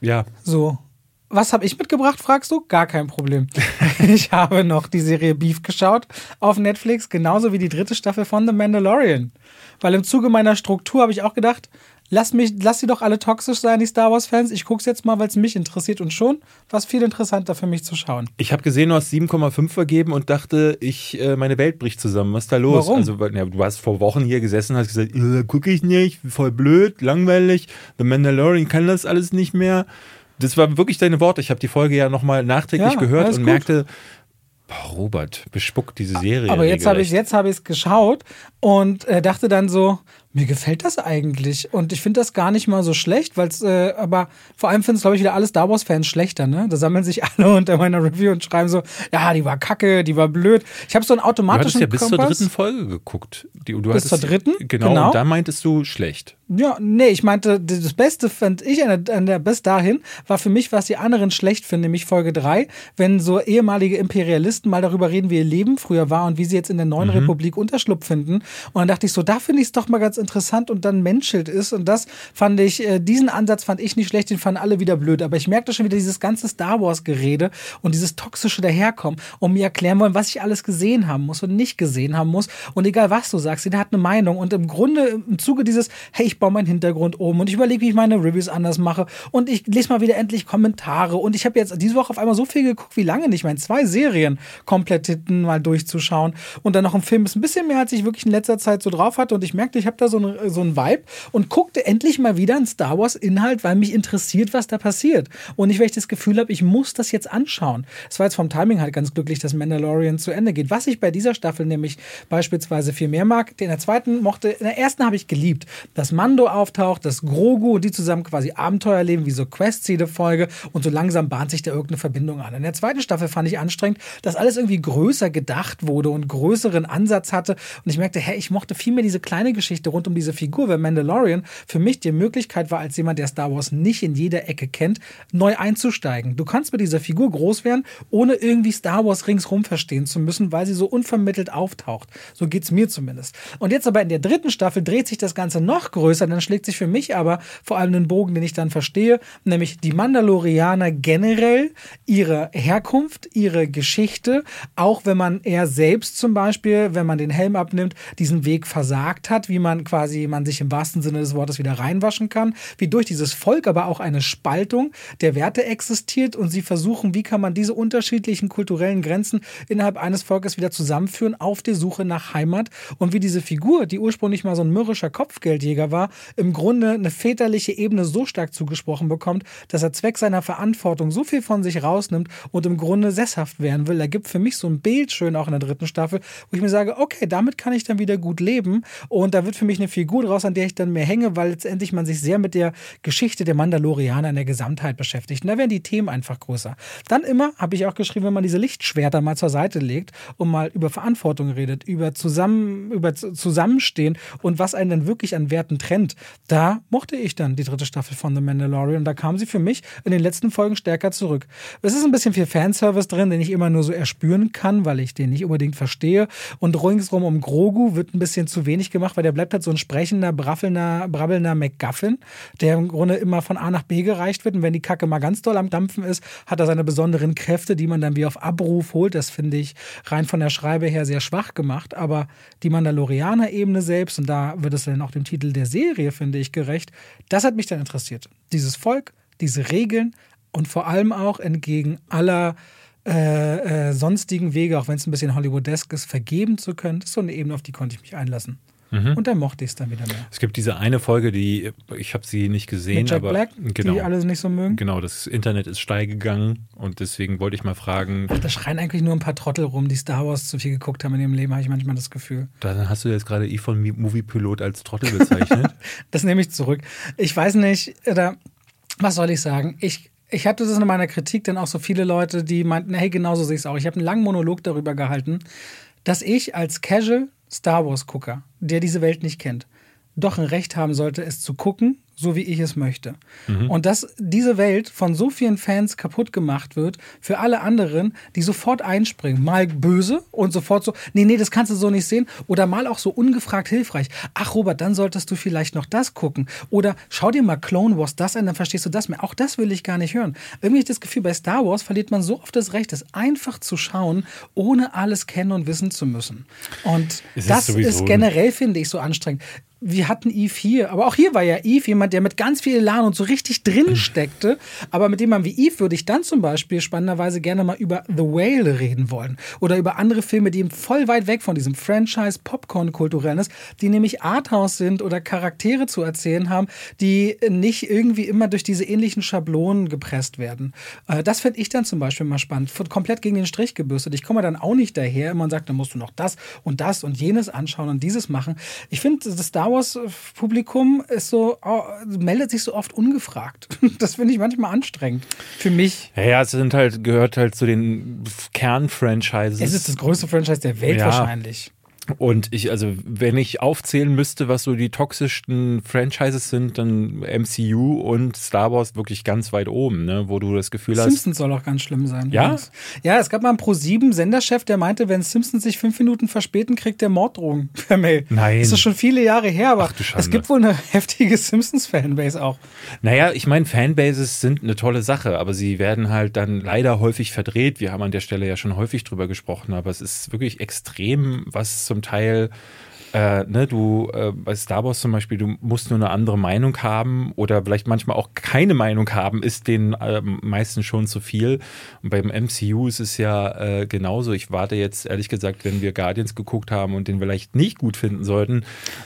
Ja. So was habe ich mitgebracht, fragst du? Gar kein Problem. ich habe noch die Serie Beef geschaut auf Netflix, genauso wie die dritte Staffel von The Mandalorian. Weil im Zuge meiner Struktur habe ich auch gedacht, lass, mich, lass sie doch alle toxisch sein, die Star Wars-Fans. Ich gucke es jetzt mal, weil es mich interessiert und schon war es viel interessanter für mich zu schauen. Ich habe gesehen, du hast 7,5 vergeben und dachte, ich, äh, meine Welt bricht zusammen. Was ist da los? Warum? Also, ja, du hast vor Wochen hier gesessen und hast gesagt, äh, gucke ich nicht, voll blöd, langweilig. The Mandalorian kann das alles nicht mehr. Das war wirklich deine Worte. Ich habe die Folge ja nochmal nachträglich ja, gehört und gut. merkte, boah, Robert, bespuckt diese Serie. Aber jetzt habe ich es hab geschaut und äh, dachte dann so, mir gefällt das eigentlich. Und ich finde das gar nicht mal so schlecht, weil es, äh, aber vor allem finden es, glaube ich, wieder alle Star Wars-Fans schlechter, ne? Da sammeln sich alle unter meiner Review und schreiben so, ja, die war kacke, die war blöd. Ich habe so einen automatischen Du hattest ja bis Kompass. zur dritten Folge geguckt. Die, du bis zur dritten? Genau, genau, und da meintest du schlecht. Ja, nee, ich meinte, das Beste fand ich an der, an der bis dahin, war für mich, was die anderen schlecht finden, nämlich Folge 3, wenn so ehemalige Imperialisten mal darüber reden, wie ihr Leben früher war und wie sie jetzt in der neuen mhm. Republik Unterschlupf finden. Und dann dachte ich so, da finde ich es doch mal ganz interessant interessant und dann menschelt ist. Und das fand ich, äh, diesen Ansatz fand ich nicht schlecht, den fanden alle wieder blöd. Aber ich merkte schon wieder dieses ganze Star Wars-Gerede und dieses toxische Daherkommen und mir erklären wollen, was ich alles gesehen haben muss und nicht gesehen haben muss. Und egal was du sagst, jeder hat eine Meinung. Und im Grunde, im Zuge dieses, hey, ich baue meinen Hintergrund um und ich überlege, wie ich meine Reviews anders mache und ich lese mal wieder endlich Kommentare. Und ich habe jetzt diese Woche auf einmal so viel geguckt wie lange nicht. Ich meine, zwei Serien komplett hinten mal durchzuschauen und dann noch ein Film ist ein bisschen mehr, als ich wirklich in letzter Zeit so drauf hatte. Und ich merkte, ich habe da so, eine, so einen Vibe und guckte endlich mal wieder einen Star Wars-Inhalt, weil mich interessiert, was da passiert. Und nicht, weil ich das Gefühl habe, ich muss das jetzt anschauen. Es war jetzt vom Timing halt ganz glücklich, dass Mandalorian zu Ende geht. Was ich bei dieser Staffel nämlich beispielsweise viel mehr mag, in der zweiten mochte, in der ersten habe ich geliebt, dass Mando auftaucht, dass Grogu die zusammen quasi Abenteuer leben, wie so Quest-Folge und so langsam bahnt sich da irgendeine Verbindung an. In der zweiten Staffel fand ich anstrengend, dass alles irgendwie größer gedacht wurde und größeren Ansatz hatte und ich merkte, hey, ich mochte viel mehr diese kleine Geschichte rund um diese Figur, weil Mandalorian für mich die Möglichkeit war, als jemand, der Star Wars nicht in jeder Ecke kennt, neu einzusteigen. Du kannst mit dieser Figur groß werden, ohne irgendwie Star Wars ringsrum verstehen zu müssen, weil sie so unvermittelt auftaucht. So geht es mir zumindest. Und jetzt aber in der dritten Staffel dreht sich das Ganze noch größer, dann schlägt sich für mich aber vor allem einen Bogen, den ich dann verstehe, nämlich die Mandalorianer generell, ihre Herkunft, ihre Geschichte, auch wenn man er selbst zum Beispiel, wenn man den Helm abnimmt, diesen Weg versagt hat, wie man quasi, man sich im wahrsten Sinne des Wortes wieder reinwaschen kann, wie durch dieses Volk aber auch eine Spaltung der Werte existiert und sie versuchen, wie kann man diese unterschiedlichen kulturellen Grenzen innerhalb eines Volkes wieder zusammenführen auf der Suche nach Heimat und wie diese Figur, die ursprünglich mal so ein mürrischer Kopfgeldjäger war, im Grunde eine väterliche Ebene so stark zugesprochen bekommt, dass er Zweck seiner Verantwortung so viel von sich rausnimmt und im Grunde sesshaft werden will. Er gibt für mich so ein Bild schön auch in der dritten Staffel, wo ich mir sage, okay, damit kann ich dann wieder gut leben und da wird für mich eine Figur draus, an der ich dann mehr hänge, weil letztendlich man sich sehr mit der Geschichte der Mandalorianer in der Gesamtheit beschäftigt. Und da werden die Themen einfach größer. Dann immer, habe ich auch geschrieben, wenn man diese Lichtschwerter mal zur Seite legt und mal über Verantwortung redet, über, zusammen, über Zusammenstehen und was einen dann wirklich an Werten trennt, da mochte ich dann die dritte Staffel von The Mandalorian. Da kam sie für mich in den letzten Folgen stärker zurück. Es ist ein bisschen viel Fanservice drin, den ich immer nur so erspüren kann, weil ich den nicht unbedingt verstehe. Und ringsrum um Grogu wird ein bisschen zu wenig gemacht, weil der bleibt halt so ein sprechender, braffelnder, brabbelnder McGuffin, der im Grunde immer von A nach B gereicht wird. Und wenn die Kacke mal ganz doll am Dampfen ist, hat er seine besonderen Kräfte, die man dann wie auf Abruf holt. Das finde ich rein von der Schreibe her sehr schwach gemacht. Aber die Mandalorianer-Ebene selbst, und da wird es dann auch dem Titel der Serie, finde ich, gerecht, das hat mich dann interessiert. Dieses Volk, diese Regeln und vor allem auch entgegen aller äh, äh, sonstigen Wege, auch wenn es ein bisschen Hollywoodesk ist, vergeben zu können. Das ist so eine Ebene, auf die konnte ich mich einlassen. Mhm. Und dann mochte ich es dann wieder mehr. Es gibt diese eine Folge, die ich habe sie nicht gesehen, Mit Jack aber Black, genau, die alle nicht so mögen. Genau, das Internet ist steil gegangen und deswegen wollte ich mal fragen. Da schreien eigentlich nur ein paar Trottel rum, die Star Wars zu viel geguckt haben in ihrem Leben, habe ich manchmal das Gefühl. Dann hast du jetzt gerade Yvonne Movie Pilot als Trottel bezeichnet. das nehme ich zurück. Ich weiß nicht, oder was soll ich sagen? Ich ich hatte das in meiner Kritik dann auch so viele Leute, die meinten, hey, genauso sehe ich es auch. Ich habe einen langen Monolog darüber gehalten, dass ich als Casual Star Wars-Gucker, der diese Welt nicht kennt, doch ein Recht haben sollte, es zu gucken so wie ich es möchte. Mhm. Und dass diese Welt von so vielen Fans kaputt gemacht wird, für alle anderen, die sofort einspringen. Mal böse und sofort so, nee, nee, das kannst du so nicht sehen. Oder mal auch so ungefragt hilfreich. Ach, Robert, dann solltest du vielleicht noch das gucken. Oder schau dir mal Clone Wars das an, dann verstehst du das mehr. Auch das will ich gar nicht hören. Irgendwie das Gefühl, bei Star Wars verliert man so oft das Recht, es einfach zu schauen, ohne alles kennen und wissen zu müssen. Und ist das ist generell, finde ich, so anstrengend wir hatten Eve hier, aber auch hier war ja Eve jemand, der mit ganz viel Elan und so richtig drin steckte. Aber mit dem man wie Eve würde ich dann zum Beispiel spannenderweise gerne mal über The Whale reden wollen. Oder über andere Filme, die eben voll weit weg von diesem Franchise-Popcorn-Kulturellen ist, die nämlich Arthouse sind oder Charaktere zu erzählen haben, die nicht irgendwie immer durch diese ähnlichen Schablonen gepresst werden. Äh, das fände ich dann zum Beispiel mal spannend. Komplett gegen den Strich gebürstet. Ich komme dann auch nicht daher immer und sage, dann musst du noch das und das und jenes anschauen und dieses machen. Ich finde, das Star Wars-Publikum ist so, meldet sich so oft ungefragt. Das finde ich manchmal anstrengend. Für mich. Ja, ja, es sind halt, gehört halt zu den Kernfranchises. Es ist das größte Franchise der Welt ja. wahrscheinlich. Und ich, also, wenn ich aufzählen müsste, was so die toxischsten Franchises sind, dann MCU und Star Wars wirklich ganz weit oben, ne? wo du das Gefühl hast. Simpsons soll auch ganz schlimm sein. Ja? übrigens. Ja, es gab mal einen Pro-7-Senderchef, der meinte, wenn Simpsons sich fünf Minuten verspäten, kriegt der Morddrohungen per Mail. Nein. Das ist schon viele Jahre her, aber es gibt wohl eine heftige Simpsons-Fanbase auch. Naja, ich meine, Fanbases sind eine tolle Sache, aber sie werden halt dann leider häufig verdreht. Wir haben an der Stelle ja schon häufig drüber gesprochen, aber es ist wirklich extrem, was zum Teil. Äh, ne, du äh, bei Star Wars zum Beispiel, du musst nur eine andere Meinung haben oder vielleicht manchmal auch keine Meinung haben, ist den äh, meisten schon zu viel. Und beim MCU ist es ja äh, genauso. Ich warte jetzt ehrlich gesagt, wenn wir Guardians geguckt haben und den vielleicht nicht gut finden sollten,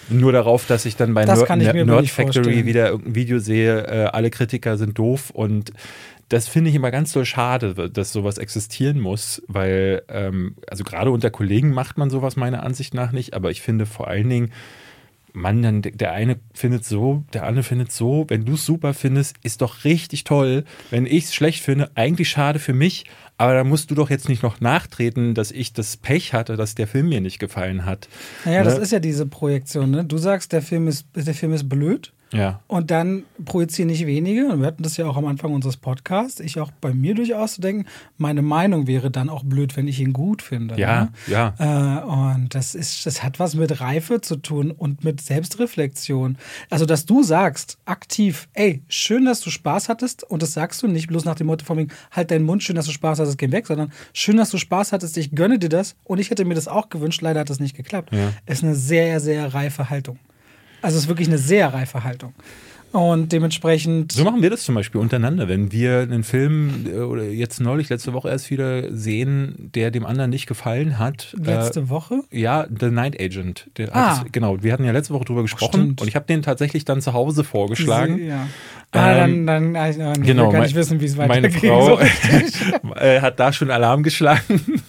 nur darauf, dass ich dann bei Nerd, Factory vorstellen. wieder irgendein Video sehe, äh, alle Kritiker sind doof und das finde ich immer ganz so schade, dass sowas existieren muss, weil, ähm, also gerade unter Kollegen macht man sowas meiner Ansicht nach nicht, aber ich finde vor allen Dingen, Mann, dann der eine findet so, der andere findet so. Wenn du es super findest, ist doch richtig toll. Wenn ich es schlecht finde, eigentlich schade für mich, aber da musst du doch jetzt nicht noch nachtreten, dass ich das Pech hatte, dass der Film mir nicht gefallen hat. Naja, das Ne? ist ja diese Projektion. Ne? Du sagst, der Film ist, der Film ist blöd. Ja. Und dann projizieren nicht wenige, und wir hatten das ja auch am Anfang unseres Podcasts, ich auch bei mir durchaus zu denken, meine Meinung wäre dann auch blöd, wenn ich ihn gut finde. Ja, ne? ja. Äh, und das ist, das hat was mit Reife zu tun und mit Selbstreflexion. Also, dass du sagst, aktiv, ey, schön, dass du Spaß hattest, und das sagst du nicht bloß nach dem Motto von wegen, halt deinen Mund, schön, dass du Spaß hattest, geh weg, sondern schön, dass du Spaß hattest, ich gönne dir das und ich hätte mir das auch gewünscht, leider hat das nicht geklappt. Ja. Ist eine sehr, sehr reife Haltung. Also es ist wirklich eine sehr reife Haltung. Und dementsprechend. So machen wir das zum Beispiel untereinander. Wenn wir einen Film äh, oder jetzt neulich, letzte Woche erst wieder sehen, der dem anderen nicht gefallen hat. letzte äh, Woche? Ja, The Night Agent. Der Ah. hat genau, wir hatten ja letzte Woche drüber gesprochen stimmt. und ich habe den tatsächlich dann zu Hause vorgeschlagen. Ja. Ah, Ähm, dann, dann ah, ich, ich will Genau, gar mein- nicht wissen, wie es meine weitergeht. Frau So äh, hat da schon Alarm geschlagen.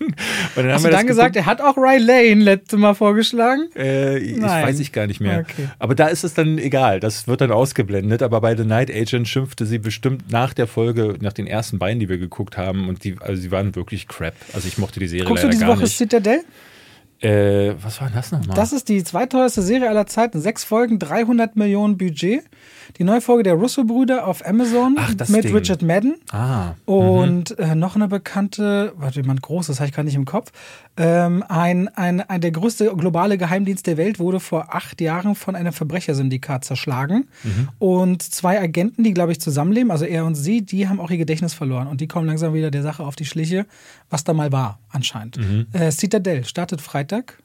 Und dann Hast haben du wir dann gesagt, er hat auch Ray Lane letzte Mal vorgeschlagen? Äh, ich weiß ich gar nicht mehr. Okay. Aber da ist es dann egal. Das wird dann ausgeblendet. Aber bei The Night Agent schimpfte sie bestimmt nach der Folge, nach den ersten beiden, die wir geguckt haben. Und die, also sie waren wirklich crap. Also ich mochte die Serie Guckst du leider diese gar Woche nicht. Citadel? Äh, was war denn das nochmal? Das ist die zweiteuerste Serie aller Zeiten. Sechs Folgen, 300 Millionen Budget. Die neue Folge der Russo-Brüder auf Amazon Ach, mit Ding. Richard Madden. ah. Und äh, noch eine bekannte, warte, jemand Großes, habe ich gar nicht im Kopf. Ähm, ein, ein, ein, der größte globale Geheimdienst der Welt wurde vor acht Jahren von einem Verbrechersyndikat zerschlagen. Und zwei Agenten, die, glaube ich, zusammenleben, also er und sie, die haben auch ihr Gedächtnis verloren. Und die kommen langsam wieder der Sache auf die Schliche, was da mal war, anscheinend. Äh, Citadel startet Freitag.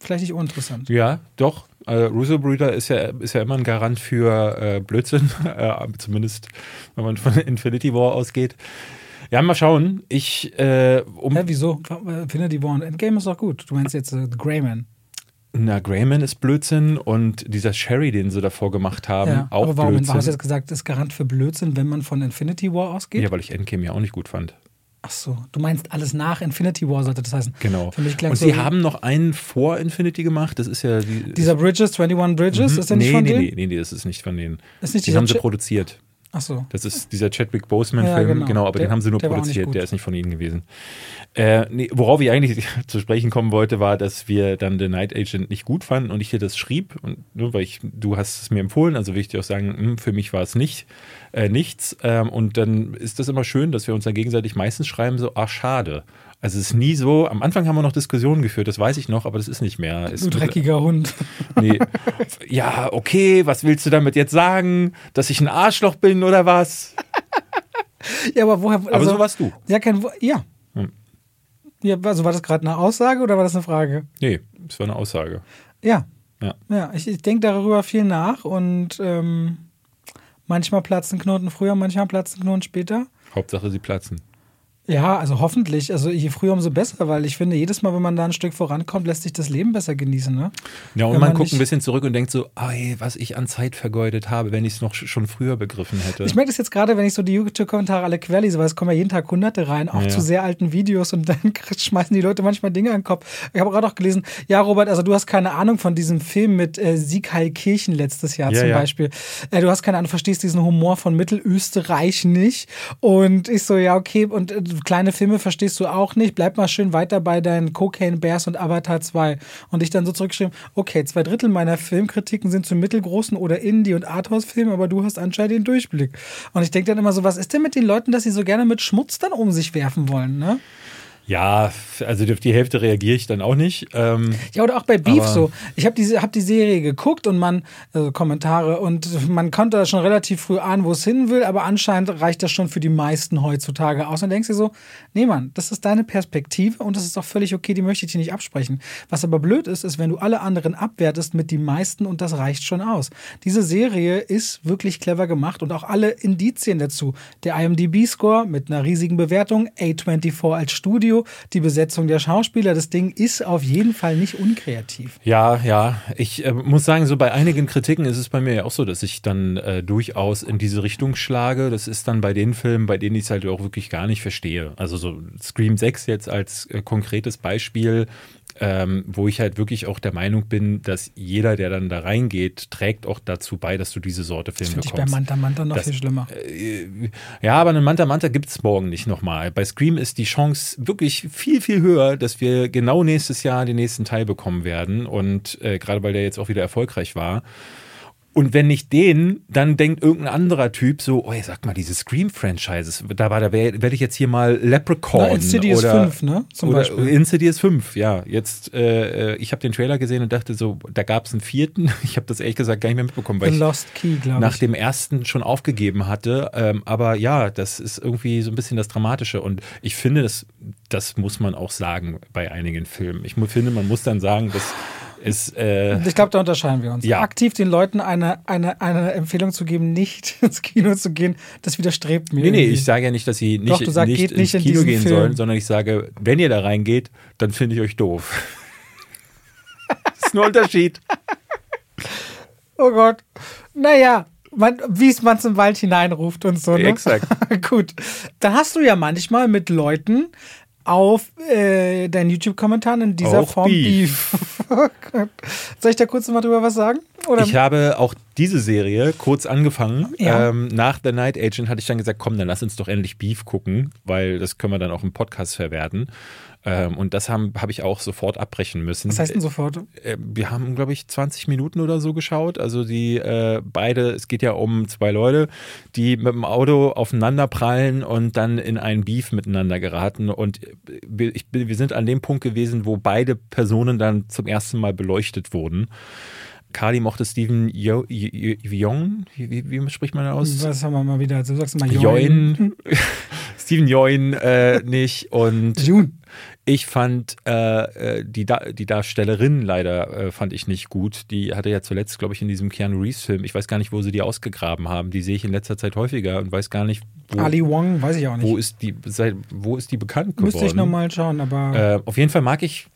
Vielleicht nicht uninteressant. Ja, doch. Äh, Russo Brüder ist ja, ist ja immer ein Garant für äh, Blödsinn, äh, zumindest wenn man von Infinity War ausgeht. Ja, mal schauen. Ich, äh, um, Hä, wieso? Infinity War und Endgame ist doch gut. Du meinst jetzt äh, Greyman. na, Greyman ist Blödsinn und dieser Sherry, den sie davor gemacht haben, Ja, auch aber warum? Blödsinn. Hast du jetzt gesagt, ist Garant für Blödsinn, wenn man von Infinity War ausgeht? ja, weil ich Endgame ja auch nicht gut fand. Ach so, du meinst alles nach Infinity War sollte das heißen. Genau. Für mich und so, sie haben noch einen vor Infinity gemacht. Das ist ja die, dieser Bridges, 21 Bridges, Mhm. ist der nicht nee, von nee, denen? nee, nee, nee, das ist nicht von denen. Ist nicht dieser haben sie produziert. Ach so. Das ist dieser Chadwick Boseman-Film, Ja, genau. genau. aber Der- den haben sie nur der produziert, der ist nicht von ihnen gewesen. Äh, nee, worauf ich eigentlich zu sprechen kommen wollte, war, dass wir dann The Night Agent nicht gut fanden und ich dir das schrieb, und nur weil ich, du hast es mir empfohlen, also will ich dir auch sagen, hm, für mich war es nicht äh, nichts. Ähm, und dann ist das immer schön, dass wir uns dann gegenseitig meistens schreiben, so, ach schade. Also es ist nie so, am Anfang haben wir noch Diskussionen geführt, das weiß ich noch, aber das ist nicht mehr. Es Du dreckiger Hund. Nee. Ja, okay, was willst du damit jetzt sagen? Dass ich ein Arschloch bin oder was? ja, aber woher. Aber also, so warst du. Ja, kein. Ja. Hm. ja. Also war das gerade eine Aussage oder war das eine Frage? Nee, das war eine Aussage. Ja. Ja. Ja, ich, ich denke darüber viel nach und ähm, manchmal platzen Knoten früher, manchmal platzen Knoten später. Hauptsache, sie platzen. Ja, also hoffentlich. Also je früher, umso besser, weil ich finde, jedes Mal, wenn man da ein Stück vorankommt, lässt sich das Leben besser genießen. Ne? Ja, und Wenn man, man guckt ein bisschen zurück und denkt so, ey, was ich an Zeit vergeudet habe, wenn ich es noch sch- schon früher begriffen hätte. Ich merke das jetzt gerade, wenn ich so die YouTube-Kommentare alle querlese, weil es kommen ja jeden Tag Hunderte rein, auch Ja. zu sehr alten Videos und dann schmeißen die Leute manchmal Dinge an den Kopf. Ich habe gerade auch gelesen, ja, Robert, also du hast keine Ahnung von diesem Film mit äh, Siegheilkirchen letztes Jahr Ja, zum ja. Beispiel. Äh, du hast keine Ahnung, du verstehst diesen Humor von Mittelösterreich nicht. Und ich so, ja, okay, und äh, kleine Filme verstehst du auch nicht, bleib mal schön weiter bei deinen Cocaine Bears und Avatar 2. Und ich dann so zurückgeschrieben, okay, zwei Drittel meiner Filmkritiken sind zu mittelgroßen oder Indie- und Arthouse-Filmen, aber du hast anscheinend den Durchblick. Und ich denke dann immer so, was ist denn mit den Leuten, dass sie so gerne mit Schmutz dann um sich werfen wollen, ne? Ja, also auf die Hälfte reagiere ich dann auch nicht. Ähm, ja, oder auch bei Beef so. Ich habe die, hab die Serie geguckt und man, also Kommentare, und man konnte schon relativ früh ahnen, wo es hin will, aber anscheinend reicht das schon für die meisten heutzutage aus. Und dann denkst du so, nee Mann, das ist deine Perspektive und das ist auch völlig okay, die möchte ich dir nicht absprechen. Was aber blöd ist, ist, wenn du alle anderen abwertest mit die meisten und das reicht schon aus. Diese Serie ist wirklich clever gemacht und auch alle Indizien dazu. Der IMDb-Score mit einer riesigen Bewertung, A24 als Studio, Studio, die Besetzung der Schauspieler. Das Ding ist auf jeden Fall nicht unkreativ. Ja, ja. Ich äh, muss sagen, so bei einigen Kritiken ist es bei mir ja auch so, dass ich dann äh, durchaus in diese Richtung schlage. Das ist dann bei den Filmen, bei denen ich es halt auch wirklich gar nicht verstehe. Also so Scream 6 jetzt als äh, konkretes Beispiel ähm, wo ich halt wirklich auch der Meinung bin, dass jeder, der dann da reingeht, trägt auch dazu bei, dass du diese Sorte Film das bekommst. Ich bei Manta Manta noch das, viel schlimmer. Äh, ja, aber einen Manta Manta gibt es morgen nicht nochmal. Bei Scream ist die Chance wirklich viel, viel höher, dass wir genau nächstes Jahr den nächsten Teil bekommen werden. Und äh, gerade weil der jetzt auch wieder erfolgreich war. Und wenn nicht den, dann denkt irgendein anderer Typ so, oh, sag mal, diese Scream-Franchises, da war, da werde ich jetzt hier mal Leprechaun. Na, Insidious oder, 5, ne? Zum oder Beispiel. Insidious 5, ja. Jetzt, äh, ich habe den Trailer gesehen und dachte so, da gab es einen vierten. Ich habe das ehrlich gesagt gar nicht mehr mitbekommen, weil The Lost Key, ich nach dem ersten schon aufgegeben hatte. Ähm, aber ja, das ist irgendwie so ein bisschen das Dramatische. Und ich finde, das, das muss man auch sagen bei einigen Filmen. Ich finde, man muss dann sagen, dass ist. Äh, ich glaube, da unterscheiden wir uns. Ja. Aktiv den Leuten eine, eine, eine Empfehlung zu geben, nicht ins Kino zu gehen, das widerstrebt mir. Nee, nee, ich sage ja nicht, dass sie nicht, Doch, sagst, nicht, ins nicht in Kino gehen Film. sollen, sondern ich sage, wenn ihr da reingeht, dann finde ich euch doof. das ist ein Unterschied. Oh Gott. Naja, wie es man zum Wald hineinruft und so. Ne? Exakt. Gut. Da hast du ja manchmal mit Leuten auf äh, deinen YouTube-Kommentaren in dieser auch Form Beef. Beef. Soll ich da kurz mal drüber was sagen? Oder? Ich habe auch diese Serie kurz angefangen. Ja. Ähm, nach The Night Agent hatte ich dann gesagt, komm, dann lass uns doch endlich Beef gucken, weil das können wir dann auch im Podcast verwerten. Ähm, und das habe hab ich auch sofort abbrechen müssen. Was heißt denn sofort? Äh, wir haben, glaube ich, 20 Minuten oder so geschaut. Also die äh, beide, es geht ja um zwei Leute, die mit dem Auto aufeinander prallen und dann in einen Beef miteinander geraten. Und wir, ich, wir sind an dem Punkt gewesen, wo beide Personen dann zum ersten Mal beleuchtet wurden. Kali mochte Steven Yeun. Wie, wie, spricht man da aus? Was haben wir mal wieder? Du sagst mal Yeun. Steven Yeun äh, nicht. Und June. Ich fand äh, äh die, die Darstellerin leider äh, fand ich nicht gut. Die hatte ja zuletzt, glaube ich, in diesem Keanu Reeves-Film, ich weiß gar nicht, wo sie die ausgegraben haben. Die sehe ich in letzter Zeit häufiger und weiß gar nicht, wo, Ali Wong, weiß ich auch nicht. Wo ist die, seit, wo ist die bekannt geworden? Müsste ich nochmal schauen, aber. Äh, auf jeden Fall mag ich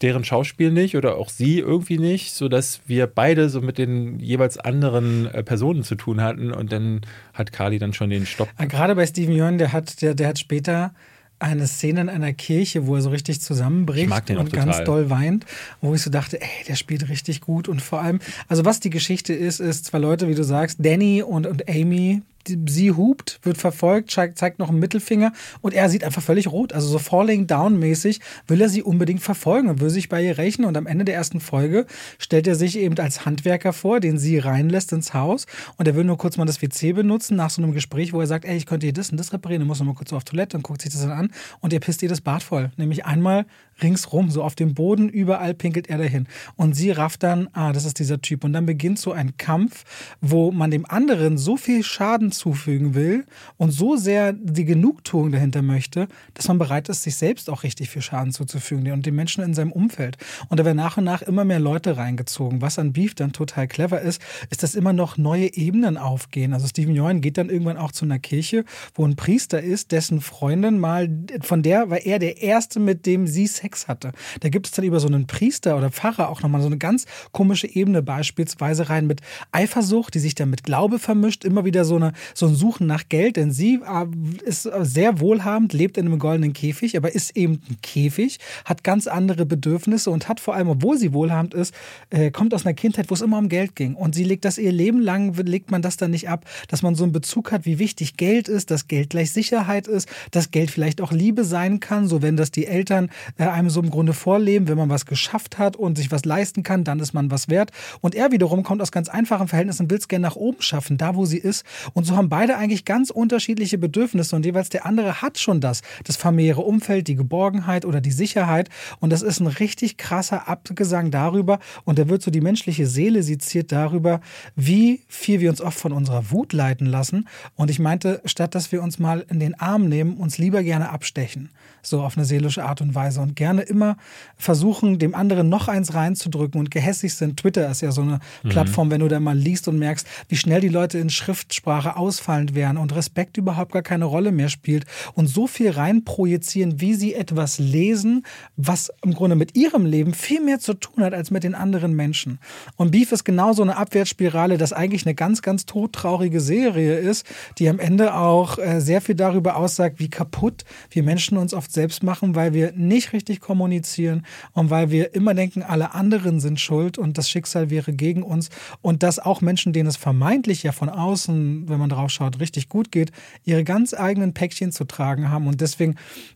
deren Schauspiel nicht oder auch sie irgendwie nicht, sodass wir beide so mit den jeweils anderen äh, Personen zu tun hatten und dann hat Kali dann schon den Stopp. Ah, gerade bei Steven Yeun, der hat, der, der hat später eine Szene in einer Kirche, wo er so richtig zusammenbricht und ganz doll weint, wo ich so dachte, ey, der spielt richtig gut. Und vor allem, also was die Geschichte ist, ist zwei Leute, wie du sagst, Danny und, und Amy, sie hupt, wird verfolgt, zeigt noch einen Mittelfinger und er sieht einfach völlig rot. Also so Falling Down mäßig will er sie unbedingt verfolgen und will sich bei ihr rächen. Und am Ende der ersten Folge stellt er sich eben als Handwerker vor, den sie reinlässt ins Haus. Und er will nur kurz mal das WC benutzen nach so einem Gespräch, wo er sagt, ey, ich könnte hier das und das reparieren, du musst noch mal kurz auf Toilette und guckt sich das dann an. Und er pisst ihr das Bad voll. Nämlich einmal ringsrum, so auf dem Boden, überall pinkelt er dahin. Und sie rafft dann, ah, das ist dieser Typ. Und dann beginnt so ein Kampf, wo man dem anderen so viel Schaden zufügen will und so sehr die Genugtuung dahinter möchte, dass man bereit ist, sich selbst auch richtig viel Schaden zuzufügen und den Menschen in seinem Umfeld. Und da werden nach und nach immer mehr Leute reingezogen. Was an Beef dann total clever ist, ist, dass immer noch neue Ebenen aufgehen. Also Stephen Join geht dann irgendwann auch zu einer Kirche, wo ein Priester ist, dessen Freundin mal, von der war er der Erste, mit dem sie Sex hatte. Da gibt es dann über so einen Priester oder Pfarrer auch nochmal so eine ganz komische Ebene beispielsweise rein mit Eifersucht, die sich dann mit Glaube vermischt, immer wieder so eine, so ein Suchen nach Geld, denn sie äh, ist sehr wohlhabend, lebt in einem goldenen Käfig, aber ist eben ein Käfig, hat ganz andere Bedürfnisse und hat vor allem, obwohl sie wohlhabend ist, äh, kommt aus einer Kindheit, wo es immer um Geld ging. Und sie legt das ihr Leben lang, legt man das dann nicht ab, dass man so einen Bezug hat, wie wichtig Geld ist, dass Geld gleich Sicherheit ist, dass Geld vielleicht auch Liebe sein kann, so wenn das die Eltern äh, einem so im Grunde vorleben, wenn man was geschafft hat und sich was leisten kann, dann ist man was wert. Und er wiederum kommt aus ganz einfachen Verhältnissen, will es gerne nach oben schaffen, da wo sie ist. Und so haben beide eigentlich ganz unterschiedliche Bedürfnisse und jeweils der andere hat schon das, das familiäre Umfeld, die Geborgenheit oder die Sicherheit. Und das ist ein richtig krasser Abgesang darüber und der wird so die menschliche Seele seziert darüber, wie viel wir uns oft von unserer Wut leiten lassen. Und ich meinte, statt dass wir uns mal in den Arm nehmen, uns lieber gerne abstechen, so auf eine seelische Art und Weise und gerne immer versuchen, dem anderen noch eins reinzudrücken und gehässig sind. Twitter ist ja so eine mhm. Plattform, wenn du da mal liest und merkst, wie schnell die Leute in Schriftsprache ausfallend werden und Respekt überhaupt gar keine Rolle mehr spielt und so viel reinprojizieren, wie sie etwas lesen, was im Grunde mit ihrem Leben viel mehr zu tun hat als mit den anderen Menschen. Und Beef ist genau so eine Abwärtsspirale, das eigentlich eine ganz, ganz todtraurige Serie ist, die am Ende auch äh, sehr viel darüber aussagt, wie kaputt wir Menschen uns oft selbst machen, weil wir nicht richtig kommunizieren und weil wir immer denken, alle anderen sind schuld und das Schicksal wäre gegen uns. Und dass auch Menschen, denen es vermeintlich ja von außen, wenn man drauf schaut, richtig gut geht, ihre ganz eigenen Päckchen zu tragen haben. Und deswegen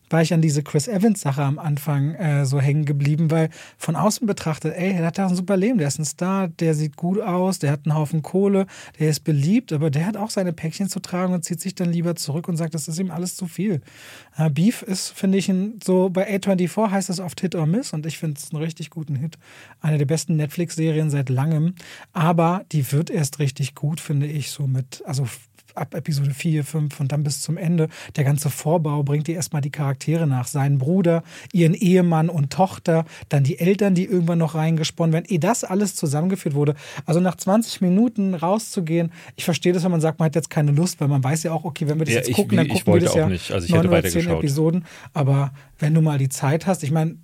war ich an diese Chris Evans Sache am Anfang äh, so hängen geblieben, weil von außen betrachtet, ey, der hat da ein super Leben, der ist ein Star, der sieht gut aus, der hat einen Haufen Kohle, der ist beliebt, aber der hat auch seine Päckchen zu tragen und zieht sich dann lieber zurück und sagt, das ist ihm alles zu viel. Äh, Beef ist, finde ich, ein, so bei A24 heißt es oft Hit or Miss und ich finde es einen richtig guten Hit. Eine der besten Netflix-Serien seit langem, aber die wird erst richtig gut, finde ich, so mit, also ab Episode 4, 5 und dann bis zum Ende. Der ganze Vorbau bringt dir erstmal die Charaktere nach. Seinen Bruder, ihren Ehemann und Tochter, dann die Eltern, die irgendwann noch reingesponnen werden. Ehe das alles zusammengeführt wurde. Also nach 20 Minuten rauszugehen, ich verstehe das, wenn man sagt, man hat jetzt keine Lust, weil man weiß ja auch, okay, wenn wir das ja, jetzt gucken, ich, dann gucken wir das ja nicht. Also ich 9 oder 10 Episoden. Aber wenn du mal die Zeit hast, ich meine,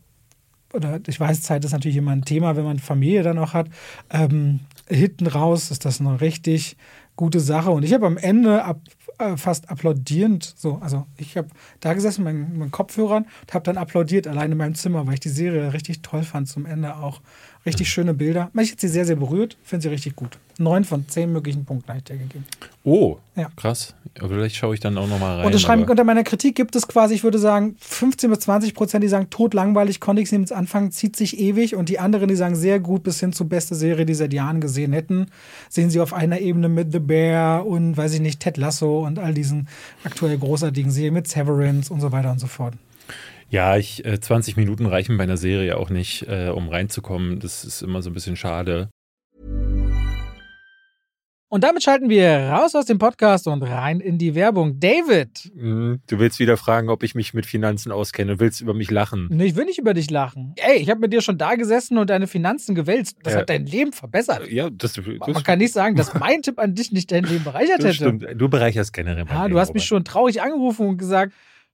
oder ich weiß, Zeit ist natürlich immer ein Thema, wenn man Familie dann auch hat. Ähm, hinten raus ist das noch richtig gute Sache. Und ich habe am Ende ab, äh, fast applaudierend, so, also ich habe da gesessen mit meinen, meinen Kopfhörern und habe dann applaudiert allein in meinem Zimmer, weil ich die Serie richtig toll fand zum Ende auch. Richtig schöne Bilder. Mich hat sie sehr, sehr berührt. Finde sie richtig gut. Neun von zehn möglichen Punkten habe ich dir gegeben. Oh, ja. krass. vielleicht schaue ich dann auch nochmal rein. Und schreiben, unter meiner Kritik gibt es quasi, ich würde sagen, 15 bis 20 Prozent, die sagen, tot langweilig, konnte ich sie ins Anfang, zieht sich ewig. Und die anderen, die sagen, sehr gut, bis hin zur beste Serie, die sie seit Jahren gesehen hätten. Sehen sie auf einer Ebene mit The Bear und, weiß ich nicht, Ted Lasso und all diesen aktuell großartigen Serien mit Severance und so weiter und so fort. Ja, ich, äh, 20 Minuten reichen bei einer Serie auch nicht, äh, um reinzukommen. Das ist immer so ein bisschen schade. Und damit schalten wir raus aus dem Podcast und rein in die Werbung. David! Mhm, du willst wieder fragen, ob ich mich mit Finanzen auskenne. Du willst über mich lachen. Nee, ich will nicht über dich lachen. Ey, ich habe mit dir schon da gesessen und deine Finanzen gewälzt. Das ja. hat dein Leben verbessert. Ja, das, das Man kann nicht sagen, dass mein Tipp an dich nicht dein Leben bereichert das hätte. Stimmt. Du bereicherst generell mein Ja, Leben, du hast mich schon traurig angerufen und gesagt,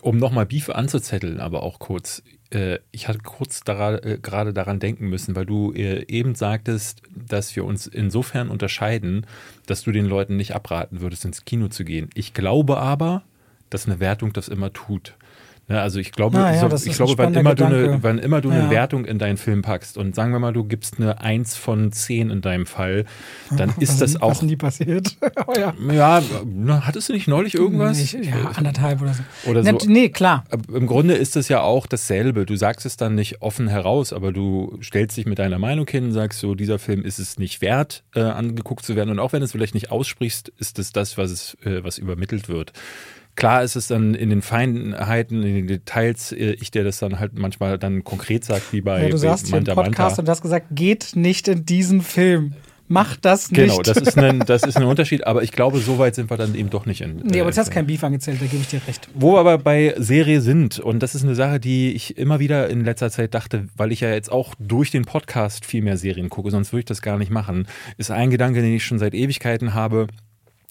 Um nochmal Beef anzuzetteln, aber auch kurz. Äh, ich hatte kurz daran, äh, gerade daran denken müssen, weil du äh, eben sagtest, dass wir uns insofern unterscheiden, dass du den Leuten nicht abraten würdest, ins Kino zu gehen. Ich glaube aber, dass eine Wertung das immer tut. Ja, also ich glaube, Ah, ja, ich ist glaube wann, immer du eine, wann immer du eine Ja. Wertung in deinen Film packst und sagen wir mal, du gibst eine 1 von 10 in deinem Fall, dann ist was, das Was auch. nie passiert. oh, ja. Ja, na, hattest du nicht neulich irgendwas? Ich, ja, anderthalb oder so. Oder so. Nee, klar. Im Grunde ist es ja auch dasselbe. Du sagst es dann nicht offen heraus, aber du stellst dich mit deiner Meinung hin, sagst so, dieser Film ist es nicht wert, äh, angeguckt zu werden. Und auch wenn du es vielleicht nicht aussprichst, ist es das, was, es, äh, was übermittelt wird. Klar ist es dann in den Feinheiten, in den Details, äh, ich der das dann halt manchmal dann konkret sagt, wie bei, Ja, du sagst hier im Manta Podcast Manta. und hast gesagt, geht nicht in diesen Film. Macht das nicht. Genau, das ist, ein, das ist ein Unterschied, aber ich glaube, so weit sind wir dann eben doch nicht in. nee, aber jetzt äh, hast du kein Beef angezählt, da gebe ich dir recht. Wo wir aber bei Serie sind, und das ist eine Sache, die ich immer wieder in letzter Zeit dachte, weil ich ja jetzt auch durch den Podcast viel mehr Serien gucke, sonst würde ich das gar nicht machen, ist ein Gedanke, den ich schon seit Ewigkeiten habe,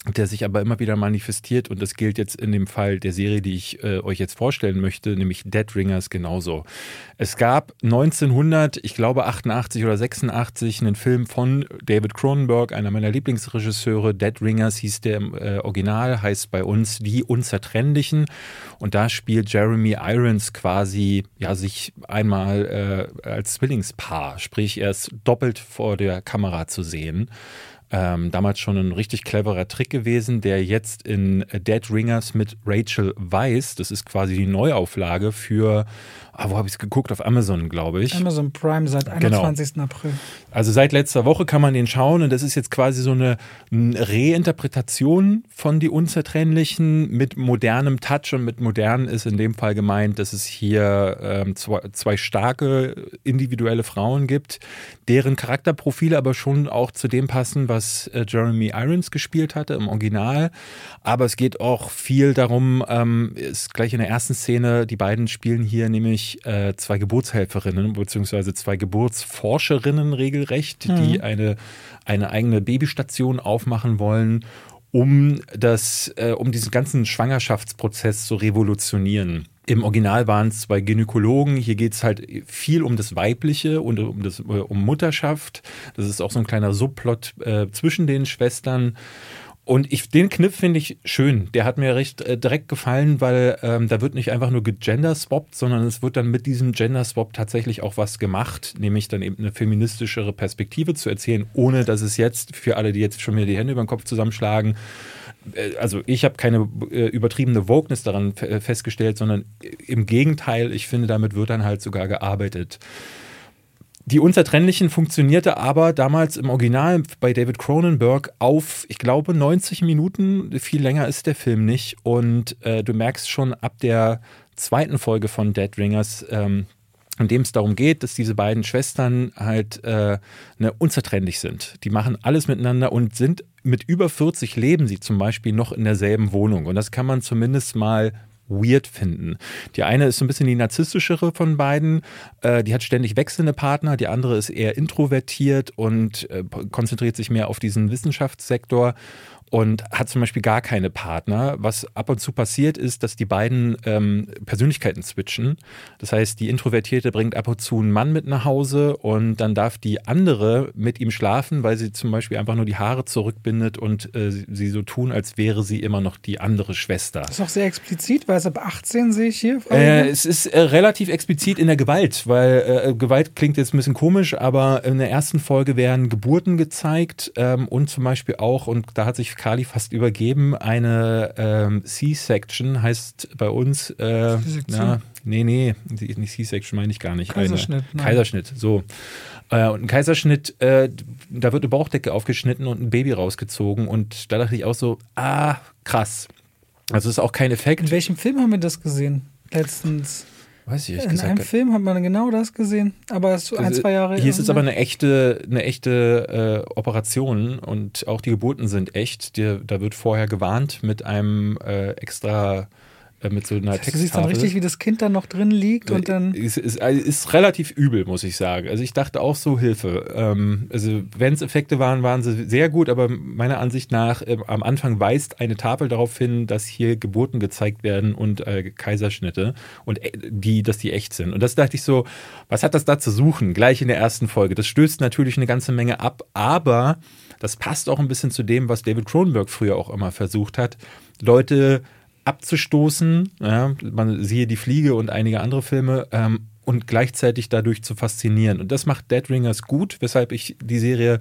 der sich aber immer wieder manifestiert und das gilt jetzt in dem Fall der Serie, die ich äh, euch jetzt vorstellen möchte, nämlich Dead Ringers genauso. Es gab 1900, ich glaube 88 oder 86, einen Film von David Cronenberg, einer meiner Lieblingsregisseure. Dead Ringers hieß der im äh, Original, heißt bei uns Die Unzertrennlichen. Und da spielt Jeremy Irons quasi ja sich einmal äh, als Zwillingspaar, sprich er ist doppelt vor der Kamera zu sehen. Ähm, damals schon ein richtig cleverer Trick gewesen, der jetzt in Dead Ringers mit Rachel Weisz, das ist quasi die Neuauflage für, ah, wo habe ich es geguckt? Auf Amazon, glaube ich. Amazon Prime seit Genau. 21. April. Also seit letzter Woche kann man den schauen und das ist jetzt quasi so eine Reinterpretation von Die Unzertrennlichen mit modernem Touch und mit modern ist in dem Fall gemeint, dass es hier ähm, zwei, zwei starke individuelle Frauen gibt, deren Charakterprofile aber schon auch zu dem passen, was äh, Jeremy Irons gespielt hatte im Original. Aber es geht auch viel darum, ähm, ist gleich in der ersten Szene, die beiden spielen hier nämlich äh, zwei Geburtshelferinnen beziehungsweise zwei Geburtsforscherinnen regelrecht, die eine, eine eigene Babystation aufmachen wollen, um das, äh, um diesen ganzen Schwangerschaftsprozess zu revolutionieren. Im Original waren es zwei Gynäkologen. Hier geht es halt viel um das Weibliche und um, das, äh, um Mutterschaft. Das ist auch so ein kleiner Subplot äh, zwischen den Schwestern. Und ich, den Kniff finde ich schön. Der hat mir recht äh, direkt gefallen, weil ähm, da wird nicht einfach nur gegenderswappt, sondern es wird dann mit diesem Genderswap tatsächlich auch was gemacht, nämlich dann eben eine feministischere Perspektive zu erzählen, ohne dass es jetzt für alle, die jetzt schon wieder die Hände über den Kopf zusammenschlagen, äh, also ich habe keine äh, übertriebene Wokeness daran äh, festgestellt, sondern im Gegenteil, ich finde, damit wird dann halt sogar gearbeitet. Die Unzertrennlichen funktionierte aber damals im Original bei David Cronenberg auf, ich glaube, 90 Minuten. Viel länger ist der Film nicht. Und äh, du merkst schon ab der zweiten Folge von Dead Ringers, ähm, in dem es darum geht, dass diese beiden Schwestern halt äh, ne, unzertrennlich sind. Die machen alles miteinander und sind mit über 40 leben sie zum Beispiel noch in derselben Wohnung. Und das kann man zumindest mal weird finden. Die eine ist so ein bisschen die narzisstischere von beiden. Äh, die hat ständig wechselnde Partner. Die andere ist eher introvertiert und äh, konzentriert sich mehr auf diesen Wissenschaftssektor und hat zum Beispiel gar keine Partner. Was ab und zu passiert ist, dass die beiden ähm, Persönlichkeiten switchen. Das heißt, die Introvertierte bringt ab und zu einen Mann mit nach Hause und dann darf die andere mit ihm schlafen, weil sie zum Beispiel einfach nur die Haare zurückbindet und äh, sie, so tun, als wäre sie immer noch die andere Schwester. Das ist auch sehr explizit, weil es ab 18 sehe ich hier. Äh, es ist äh, relativ explizit in der Gewalt, weil äh, Gewalt klingt jetzt ein bisschen komisch, aber in der ersten Folge werden Geburten gezeigt ähm, und zum Beispiel auch, und da hat sich Kali fast übergeben, eine ähm, C-Section heißt bei uns, äh, ja, nee, nee, die- nicht C-Section meine ich gar nicht. Kaiserschnitt, Eine. Kaiserschnitt, so. Äh, und ein Kaiserschnitt, äh, da wird eine Bauchdecke aufgeschnitten und ein Baby rausgezogen und da dachte ich auch so, ah, krass. Also es ist auch kein Effekt. In welchem Film haben wir das gesehen? Letztens. Weiß ich ehrlich In gesagt einem Film hat man genau das gesehen. Aber es ist ein, zwei Jahre Hier ist es aber eine echte, eine echte äh, Operation und auch die Geburten sind echt. Die, da wird vorher gewarnt mit einem äh, extra mit so einer Texttafel. Du siehst dann richtig, wie das Kind dann noch drin liegt und dann. Ist, ist, ist relativ übel, muss ich sagen. Also ich dachte auch so Hilfe. Ähm, also wenn es Effekte waren, waren sie sehr gut, aber meiner Ansicht nach äh, am Anfang weist eine Tafel darauf hin, dass hier Geburten gezeigt werden und äh, Kaiserschnitte und äh, die, dass die echt sind. Und das dachte ich so, was hat das da zu suchen? Gleich in der ersten Folge. Das stößt natürlich eine ganze Menge ab, aber das passt auch ein bisschen zu dem, was David Cronenberg früher auch immer versucht hat. Leute abzustoßen. Ja, man siehe die Fliege und einige andere Filme. Ähm, und gleichzeitig dadurch zu faszinieren. Und das macht Dead Ringers gut, weshalb ich die Serie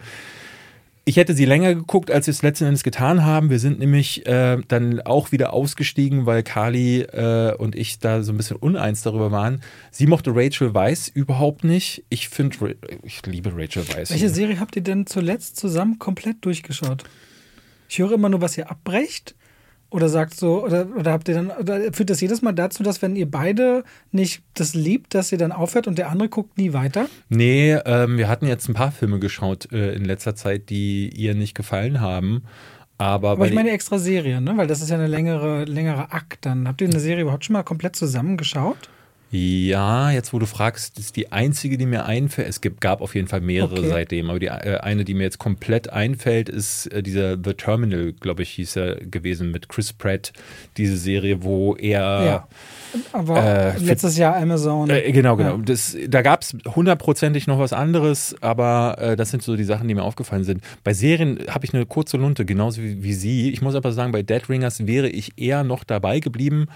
ich hätte sie länger geguckt, als wir es letzten Endes getan haben. Wir sind nämlich äh, dann auch wieder ausgestiegen, weil Kali äh, und ich da so ein bisschen uneins darüber waren. Sie mochte Rachel Weisz überhaupt nicht. Ich finde, ich liebe Rachel Weisz. Welche Serie habt ihr denn zuletzt zusammen komplett durchgeschaut? Ich höre immer nur, was ihr abbrecht. Oder sagt so, oder, oder habt ihr dann, oder führt das jedes Mal dazu, dass wenn ihr beide nicht das liebt, dass ihr dann aufhört und der andere guckt nie weiter? Nee, ähm, wir hatten jetzt ein paar Filme geschaut äh, in letzter Zeit, die ihr nicht gefallen haben. Aber, Aber ich meine extra Serie, ne? Weil das ist ja eine längere, längere Akt dann. Habt ihr eine Serie überhaupt schon mal komplett zusammengeschaut? Ja, jetzt wo du fragst, ist die einzige, die mir einfällt. Es gibt, gab auf jeden Fall mehrere okay. seitdem, aber die äh, eine, die mir jetzt komplett einfällt, ist äh, dieser The Terminal, glaube ich, hieß er gewesen mit Chris Pratt. Diese Serie, wo er ja. Aber äh, letztes Jahr Amazon. Äh, genau, genau. Ja. Das, da gab es hundertprozentig noch was anderes, aber äh, das sind so die Sachen, die mir aufgefallen sind. Bei Serien habe ich eine kurze Lunte, genauso wie, wie, Sie. Ich muss aber sagen, bei Dead Ringers wäre ich eher noch dabei geblieben,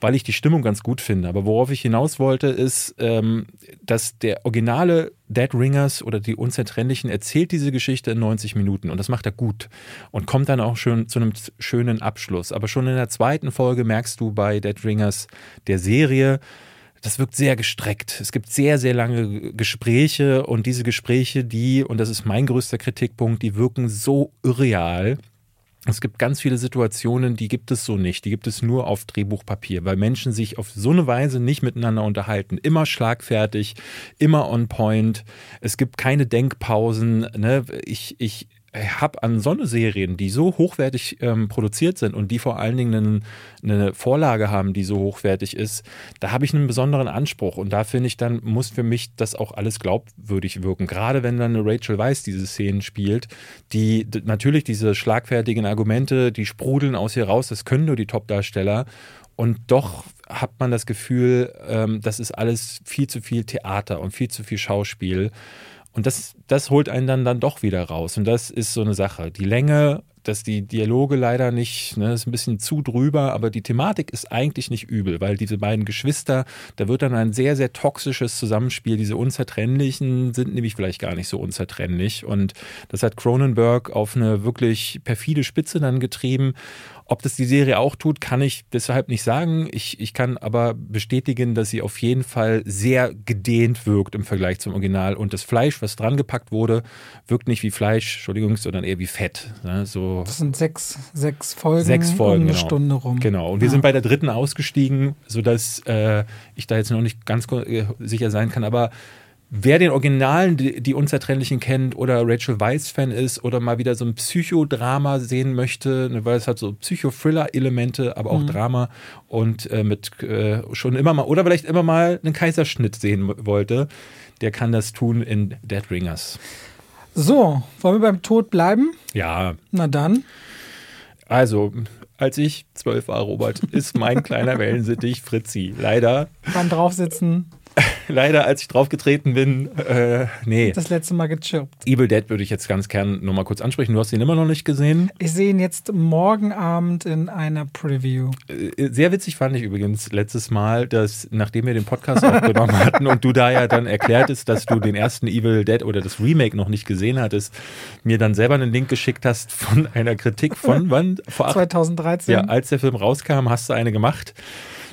weil ich die Stimmung ganz gut finde. Aber worauf ich hinaus wollte, ist, ähm, dass der originale Dead Ringers oder die Unzertrennlichen erzählt diese Geschichte in 90 Minuten und das macht er gut und kommt dann auch schön zu einem schönen Abschluss. Aber schon in der zweiten Folge merkst du bei Dead Ringers der Serie, das wirkt sehr gestreckt. Es gibt sehr, sehr lange Gespräche und diese Gespräche, die, und das ist mein größter Kritikpunkt, die wirken so irreal. Es gibt ganz viele Situationen, die gibt es so nicht. Die gibt es nur auf Drehbuchpapier, weil Menschen sich auf so eine Weise nicht miteinander unterhalten. Immer schlagfertig, immer on point. Es gibt keine Denkpausen. Ne? Ich, ich habe an Sonne-Serien, die so hochwertig ähm, produziert sind und die vor allen Dingen eine, eine Vorlage haben, die so hochwertig ist, da habe ich einen besonderen Anspruch und da finde ich dann, muss für mich das auch alles glaubwürdig wirken. Gerade wenn dann eine Rachel Weisz diese Szenen spielt, die natürlich diese schlagfertigen Argumente, die sprudeln aus ihr raus, das können nur die Top-Darsteller und doch hat man das Gefühl, ähm, das ist alles viel zu viel Theater und viel zu viel Schauspiel. Und das, das holt einen dann, dann doch wieder raus. Und das ist so eine Sache. Die Länge, dass die Dialoge leider nicht, ne, ist ein bisschen zu drüber, aber die Thematik ist eigentlich nicht übel, weil diese beiden Geschwister, da wird dann ein sehr, sehr toxisches Zusammenspiel. Diese Unzertrennlichen sind nämlich vielleicht gar nicht so unzertrennlich. Und das hat Cronenberg auf eine wirklich perfide Spitze dann getrieben. Ob das die Serie auch tut, kann ich deshalb nicht sagen. Ich, ich kann aber bestätigen, dass sie auf jeden Fall sehr gedehnt wirkt im Vergleich zum Original. Und das Fleisch, was dran gepackt wurde, wirkt nicht wie Fleisch, Entschuldigung, sondern eher wie Fett. Ne? So das sind sechs, sechs Folgen, sechs Folgen um eine genau. Stunde rum. Genau. Und wir ja. sind bei der dritten ausgestiegen, sodass äh, ich da jetzt noch nicht ganz äh, sicher sein kann. Aber Wer den Originalen, die, die Unzertrennlichen kennt oder Rachel Weisz-Fan ist oder mal wieder so ein Psychodrama sehen möchte, ne, weil es hat so Psycho-Thriller-Elemente, aber auch mhm. Drama und äh, mit äh, schon immer mal oder vielleicht immer mal einen Kaiserschnitt sehen wollte, der kann das tun in Dead Ringers. So, wollen wir beim Tod bleiben? Ja. Na dann. Also, als ich zwölf war, Robert, ist mein kleiner Wellensittich Fritzi. Leider. Beim Draufsitzen leider, als ich draufgetreten bin, äh, nee. Das letzte Mal gechirpt. Evil Dead würde ich jetzt ganz gern nochmal kurz ansprechen. Du hast ihn immer noch nicht gesehen. Ich sehe ihn jetzt morgen Abend in einer Preview. Äh, sehr witzig fand ich übrigens letztes Mal, dass nachdem wir den Podcast aufgenommen hatten und du da ja dann erklärtest, dass du den ersten Evil Dead oder das Remake noch nicht gesehen hattest, mir dann selber einen Link geschickt hast von einer Kritik von wann? Vor acht, 2013. Ja, als der Film rauskam, hast du eine gemacht.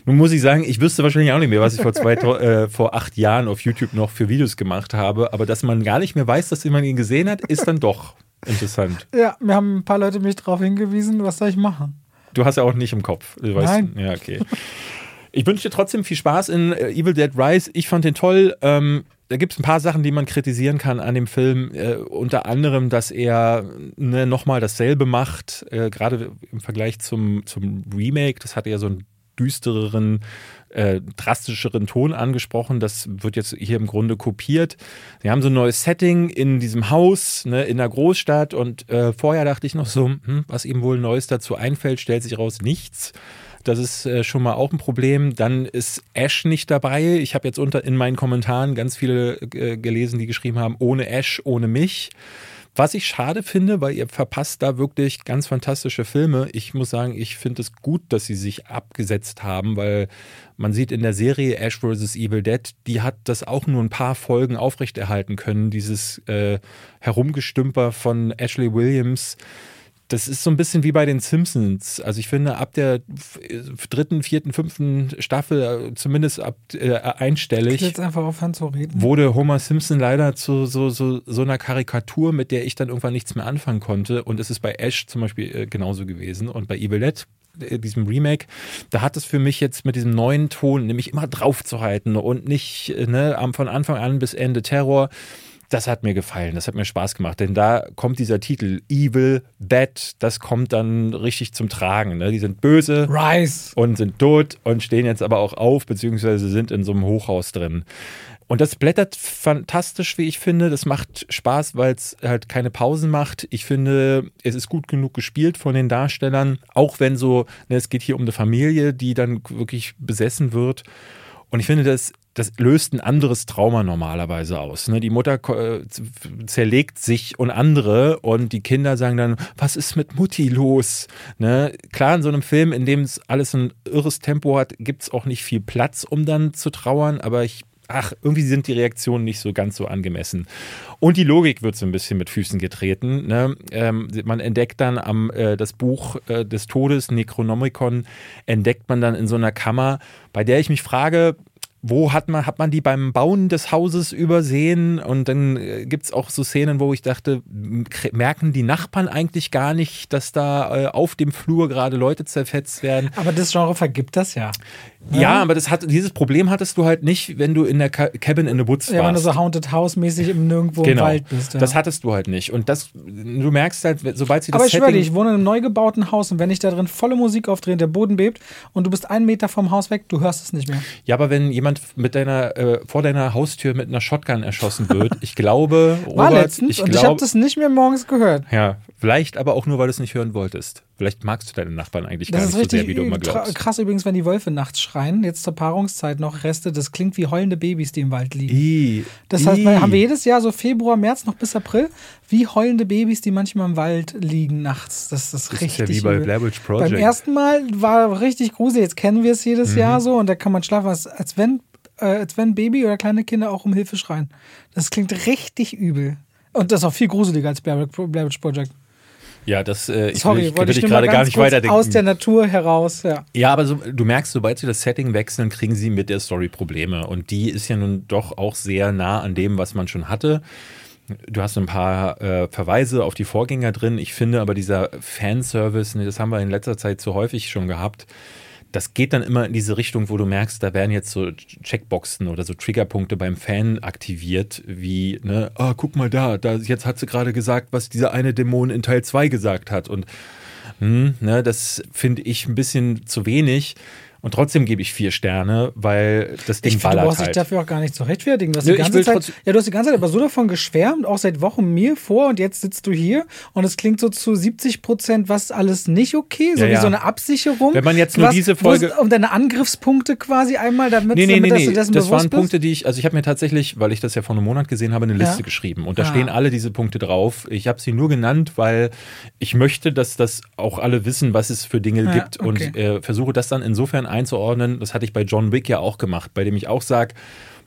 Nun muss ich sagen, ich wüsste wahrscheinlich auch nicht mehr, was ich vor, zwei, äh, vor acht Jahren auf YouTube noch für Videos gemacht habe. Aber dass man gar nicht mehr weiß, dass jemand ihn gesehen hat, ist dann doch interessant. Ja, mir haben ein paar Leute mich darauf hingewiesen. Was soll ich machen? Du hast ja auch nicht im Kopf. Du weißt, Nein. Ja, okay. Ich wünsche dir trotzdem viel Spaß in äh, Evil Dead Rise. Ich fand den toll. Ähm, da gibt es ein paar Sachen, die man kritisieren kann an dem Film. Äh, unter anderem, dass er ne, nochmal dasselbe macht, äh, gerade im Vergleich zum, zum Remake. Das hatte ja so ein düstereren äh, drastischeren Ton angesprochen. Das wird jetzt hier im Grunde kopiert. Sie haben so ein neues Setting in diesem Haus, ne, in der Großstadt. Und äh, vorher dachte ich noch so, hm, was ihm wohl Neues dazu einfällt, stellt sich raus, nichts. Das ist äh, schon mal auch ein Problem. Dann ist Ash nicht dabei. Ich habe jetzt unter in meinen Kommentaren ganz viele äh, gelesen, die geschrieben haben, ohne Ash, ohne mich. Was ich schade finde, weil ihr verpasst da wirklich ganz fantastische Filme. Ich muss sagen, ich finde es gut, dass sie sich abgesetzt haben, weil man sieht in der Serie Ash vs. Evil Dead, die hat das auch nur ein paar Folgen aufrechterhalten können, dieses äh, Herumgestümper von Ashley Williams das ist so ein bisschen wie bei den Simpsons. Also ich finde, ab der dritten, vierten, fünften Staffel, äh, zumindest ab äh, einstellig, jetzt einfach aufhören zu reden. wurde Homer Simpson leider zu so, so, so einer Karikatur, mit der ich dann irgendwann nichts mehr anfangen konnte. Und es ist bei Ash zum Beispiel äh, genauso gewesen. Und bei Evil Dead äh, diesem Remake, da hat es für mich jetzt mit diesem neuen Ton, nämlich immer draufzuhalten und nicht ne, von Anfang an bis Ende Terror, das hat mir gefallen, das hat mir Spaß gemacht, denn da kommt dieser Titel Evil, Bad, das kommt dann richtig zum Tragen. Ne? Die sind böse Rise. und sind tot und stehen jetzt aber auch auf, beziehungsweise sind in so einem Hochhaus drin. Und das blättert fantastisch, wie ich finde. Das macht Spaß, weil es halt keine Pausen macht. Ich finde, es ist gut genug gespielt von den Darstellern, auch wenn so, ne, es geht hier um eine Familie, die dann wirklich besessen wird. Und ich finde, das das löst ein anderes Trauma normalerweise aus. Ne? Die Mutter äh, zerlegt sich und andere und die Kinder sagen dann, was ist mit Mutti los? Ne? Klar, in so einem Film, in dem es alles ein irres Tempo hat, gibt es auch nicht viel Platz, um dann zu trauern, aber ich ach, irgendwie sind die Reaktionen nicht so ganz so angemessen. Und die Logik wird so ein bisschen mit Füßen getreten. Ne? Ähm, man entdeckt dann am äh, das Buch äh, des Todes, Necronomicon, entdeckt man dann in so einer Kammer, bei der ich mich frage, wo hat man, hat man die beim Bauen des Hauses übersehen? Und dann äh, gibt es auch so Szenen, wo ich dachte, merken die Nachbarn eigentlich gar nicht, dass da äh, auf dem Flur gerade Leute zerfetzt werden? Aber das Genre vergibt das ja. Ja, ja aber das hat, dieses Problem hattest du halt nicht, wenn du in der Cabin in the Woods warst. Ja, wenn du so Haunted House-mäßig im Nirgendwo genau. im Wald bist. Ja. Das hattest du halt nicht. Und das, du merkst halt, sobald sie das Aber ich schwöre dir, ich wohne in einem neu gebauten Haus und wenn ich da drin volle Musik aufdrehe, der Boden bebt und du bist einen Meter vom Haus weg, du hörst es nicht mehr. Ja, aber wenn jemand mit deiner, äh, vor deiner Haustür mit einer Shotgun erschossen wird, ich glaube, Robert, War letztens ich und glaub, ich habe das nicht mehr morgens gehört. Ja, vielleicht aber auch nur, weil du es nicht hören wolltest. Vielleicht magst du deine Nachbarn eigentlich das gar nicht so sehr, wie du immer glaubst. Krass übrigens, wenn die Wölfe nachts schreien, jetzt zur Paarungszeit noch Reste, das klingt wie heulende Babys, die im Wald liegen. I, das heißt, I. haben wir jedes Jahr so Februar, März noch bis April, wie heulende Babys, die manchmal im Wald liegen nachts. Das, das, das richtig. Ist ja wie bei Blair Witch Project. Beim ersten Mal war richtig gruselig, jetzt kennen wir es jedes mhm. Jahr so und da kann man schlafen, als, als wenn äh, als wenn Baby oder kleine Kinder auch um Hilfe schreien. Das klingt richtig übel. Und das ist auch viel gruseliger als Blair Witch Project. Ja, das äh, ich Sorry, will, ich, ich gerade gar nicht weiterdenken. Aus der Natur heraus, ja. Ja, aber so, du merkst, sobald sie das Setting wechseln, kriegen sie mit der Story Probleme. Und die ist ja nun doch auch sehr nah an dem, was man schon hatte. Du hast ein paar äh, Verweise auf die Vorgänger drin. Ich finde aber dieser Fanservice, das haben wir in letzter Zeit zu häufig schon gehabt das geht dann immer in diese Richtung, wo du merkst, da werden jetzt so Checkboxen oder so Triggerpunkte beim Fan aktiviert, wie, ne, ah, guck mal da, da jetzt hat sie gerade gesagt, was dieser eine Dämon in Teil 2 gesagt hat. Und hm, ne, das finde ich ein bisschen zu wenig. Und trotzdem gebe ich vier Sterne, weil das Ding ich find, ballert Du brauchst halt. dich dafür auch gar nicht zu rechtfertigen. Du hast, Nö, die ganze Zeit, ja, du hast die ganze Zeit aber so davon geschwärmt, auch seit Wochen mir vor und jetzt sitzt du hier und es klingt so zu 70 Prozent, was alles nicht okay, so ja, wie ja. so eine Absicherung. Wenn man jetzt nur was, diese Folge... Um deine Angriffspunkte quasi einmal, damit, nee, nee, damit nee, nee. das Das waren Punkte, die ich, also ich habe mir tatsächlich, weil ich das ja vor einem Monat gesehen habe, eine Liste ja. geschrieben und da ah. stehen alle diese Punkte drauf. Ich habe sie nur genannt, weil ich möchte, dass das auch alle wissen, was es für Dinge gibt okay. und äh, versuche das dann insofern einzuordnen, das hatte ich bei John Wick ja auch gemacht, bei dem ich auch sage,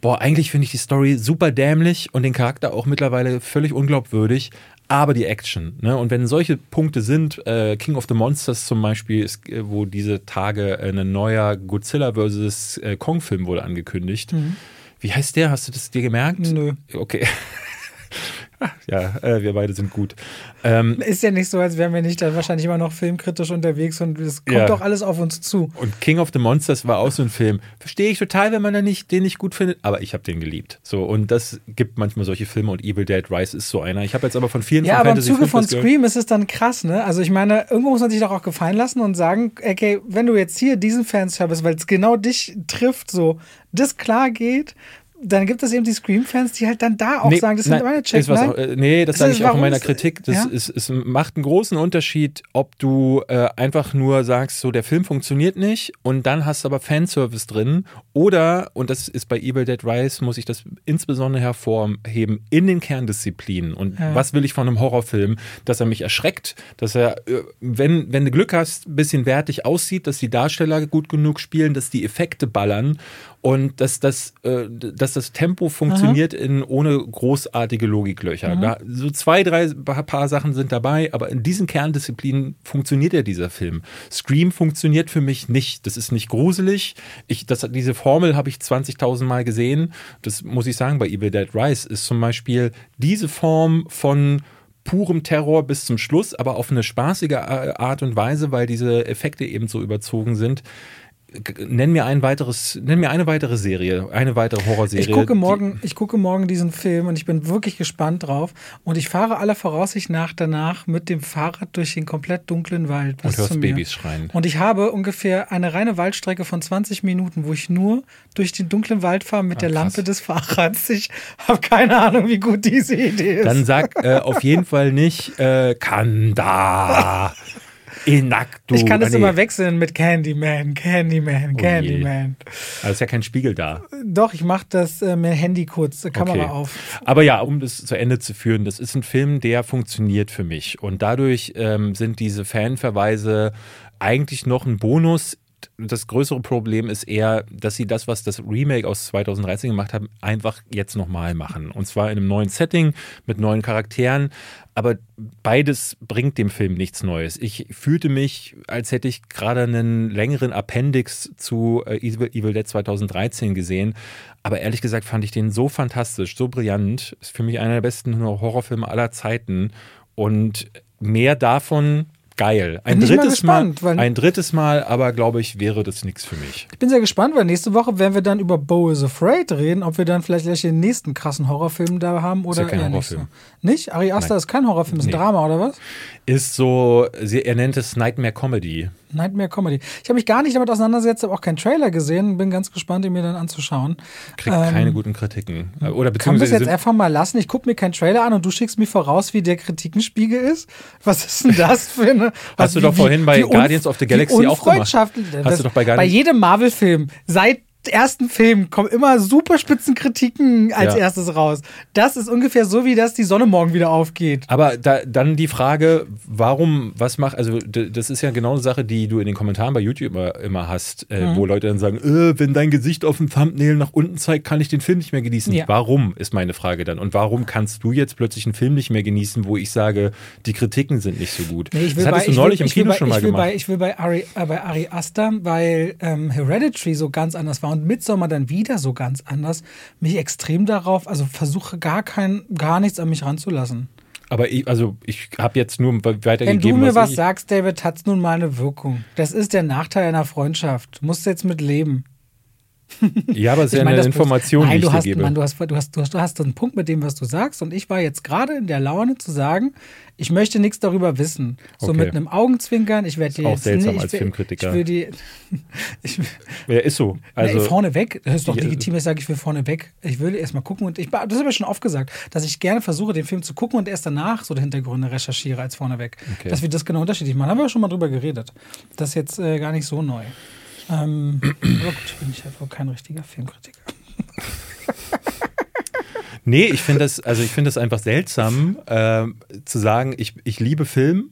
boah, eigentlich finde ich die Story super dämlich und den Charakter auch mittlerweile völlig unglaubwürdig, aber die Action. Ne? Und wenn solche Punkte sind, äh, King of the Monsters zum Beispiel, ist, äh, wo diese Tage ein neuer Godzilla vs. Äh, Kong-Film wurde angekündigt. Mhm. Wie heißt der? Hast du das dir gemerkt? Nö. Okay. ja, äh, wir beide sind gut. Ähm, ist ja nicht so, als wären wir nicht dann wahrscheinlich immer noch filmkritisch unterwegs und es kommt Ja. doch alles auf uns zu. und King of the Monsters war auch so ein Film. Verstehe ich total, wenn man da nicht, den nicht gut findet, aber ich habe den geliebt. So, und das gibt manchmal solche Filme und Evil Dead Rise ist so einer. Ich habe jetzt aber von vielen Ja, von aber im Zuge von Scream ist es dann krass, ne? Also ich meine, irgendwo muss man sich doch auch gefallen lassen und sagen, okay, wenn du jetzt hier diesen Fanservice, weil es genau dich trifft, so, das klar geht, dann gibt es eben die Scream-Fans, die halt dann da auch sagen, das sind nein, meine Check. ist was nein? auch, äh, nee, das Das sage ist- ich auch in meiner Kritik. Das ja? ist, es macht einen großen Unterschied, ob du äh, einfach nur sagst, so der Film funktioniert nicht und dann hast du aber Fanservice drin oder, und das ist bei Evil Dead Rise, muss ich das insbesondere hervorheben, in den Kerndisziplinen. Und Ja. was will ich von einem Horrorfilm? Dass er mich erschreckt, dass er, äh, wenn, wenn du Glück hast, ein bisschen wertig aussieht, dass die Darsteller gut genug spielen, dass die Effekte ballern und dass das, äh, dass das Tempo funktioniert in, ohne großartige Logiklöcher. Da, so zwei, drei pa- paar Sachen sind dabei, aber in diesen Kerndisziplinen funktioniert ja dieser Film. Scream funktioniert für mich nicht. Das ist nicht gruselig. Ich, das, diese Formel habe ich 20.000 Mal gesehen. Das muss ich sagen, bei Evil Dead Rise ist zum Beispiel diese Form von purem Terror bis zum Schluss, aber auf eine spaßige äh, Art und Weise, weil diese Effekte eben so überzogen sind. Nenn mir ein weiteres, nenn mir eine weitere Serie, eine weitere Horrorserie. Ich gucke morgen, ich gucke morgen diesen Film und ich bin wirklich gespannt drauf. Und ich fahre aller Voraussicht nach danach mit dem Fahrrad durch den komplett dunklen Wald. Und hörst. Babys schreien. Und ich habe ungefähr eine reine Waldstrecke von 20 Minuten, wo ich nur durch den dunklen Wald fahre mit der Ah, krass. Lampe des Fahrrads. Ich habe keine Ahnung, wie gut diese Idee ist. Dann sag äh, auf jeden Fall nicht äh, Kanda. Inaktu. ich kann das Ah, nee. immer wechseln mit Candyman, Candyman, Oh. Candyman. Also ist ja kein Spiegel da. Doch, ich mache das äh, mit Handy kurz, äh, Kamera Okay. auf. Aber ja, um das zu Ende zu führen, das ist ein Film, der funktioniert für mich. Und dadurch ähm, sind diese Fanverweise eigentlich noch ein Bonus. Das größere Problem ist eher, dass sie das, was das Remake aus 2013 gemacht haben, einfach jetzt nochmal machen. Und zwar in einem neuen Setting mit neuen Charakteren. Aber beides bringt dem Film nichts Neues. Ich fühlte mich, als hätte ich gerade einen längeren Appendix zu äh, Evil, Evil Dead 2013 gesehen. Aber ehrlich gesagt fand ich den so fantastisch, so brillant. Ist für mich einer der besten Horrorfilme aller Zeiten. Und mehr davon geil. Ein drittes Mal, gespannt, ein drittes Mal, aber glaube ich, wäre das nichts für mich. Ich bin sehr gespannt, weil nächste Woche werden wir dann über Bo is Afraid reden, ob wir dann vielleicht gleich den nächsten krassen Horrorfilm da haben oder ja kein Horrorfilm. nicht? Ari Aster Nein. ist kein Horrorfilm, ist ein Nee. Drama oder was? Ist so, er nennt es Nightmare Comedy. Nightmare Comedy. Ich habe mich gar nicht damit auseinandergesetzt, habe auch keinen Trailer gesehen, bin ganz gespannt, ihn mir dann anzuschauen. Kriegt Ähm, keine guten Kritiken. Oder Kann man das beziehungsweise jetzt einfach mal lassen? Ich gucke mir keinen Trailer an und du schickst mir voraus, wie der Kritikenspiegel ist? Was ist denn das für eine. Hast du doch vorhin bei Guardians of the Galaxy auch gemacht. Hast du doch bei bei Guardians- jedem Marvel-Film seit ersten Film kommen immer super spitzen Kritiken als Ja. erstes raus. Das ist ungefähr so, wie dass die Sonne morgen wieder aufgeht. Aber da, dann die Frage, warum, was macht, also das ist ja genau eine Sache, die du in den Kommentaren bei YouTube immer, immer hast, äh, Mhm. wo Leute dann sagen, äh, wenn dein Gesicht auf dem Thumbnail nach unten zeigt, kann ich den Film nicht mehr genießen. Ja. Warum, ist meine Frage dann. Und warum kannst du jetzt plötzlich einen Film nicht mehr genießen, wo ich sage, die Kritiken sind nicht so gut? Nee, das bei, hattest du ich neulich will, im Kino bei, schon mal gemacht. Bei, ich will bei Ari, äh, bei Ari Aster, weil ähm, Hereditary so ganz anders war und Midsommar dann wieder so ganz anders, mich extrem darauf, also versuche gar kein, gar nichts an mich ranzulassen. Aber ich, also ich habe jetzt nur Wenn weitergegeben, du mir was ich, sagst, David, hat es nun mal eine Wirkung. Das ist der Nachteil einer Freundschaft. Du musst jetzt mit leben. Ja, aber es ist ja meine, eine Information, Nein, die du ich dir hast, gebe. Mann, du, hast, du, hast, du, hast, du hast einen Punkt mit dem, was du sagst. Und ich war jetzt gerade in der Laune zu sagen, ich möchte nichts darüber wissen. So Okay. mit einem Augenzwinkern. Ich werde dir auch jetzt seltsam nicht, als ich Filmkritiker. Ich will die. Ich, ja, ist so. Also, nee, vorne weg. Das ist doch legitim, ich sage, ich will vorne weg. Ich will erst mal gucken und ich, das habe ich schon oft gesagt, dass ich gerne versuche, den Film zu gucken und erst danach so die Hintergründe recherchiere als vorneweg. Okay. Dass wir das genau unterschiedlich machen. Haben wir schon mal drüber geredet. Das ist jetzt äh, gar nicht so neu. Ähm, aber gut, bin ich halt wohl kein richtiger Filmkritiker. Nee, ich finde das, also ich finde das einfach seltsam, ähm, zu sagen, ich, ich liebe Film,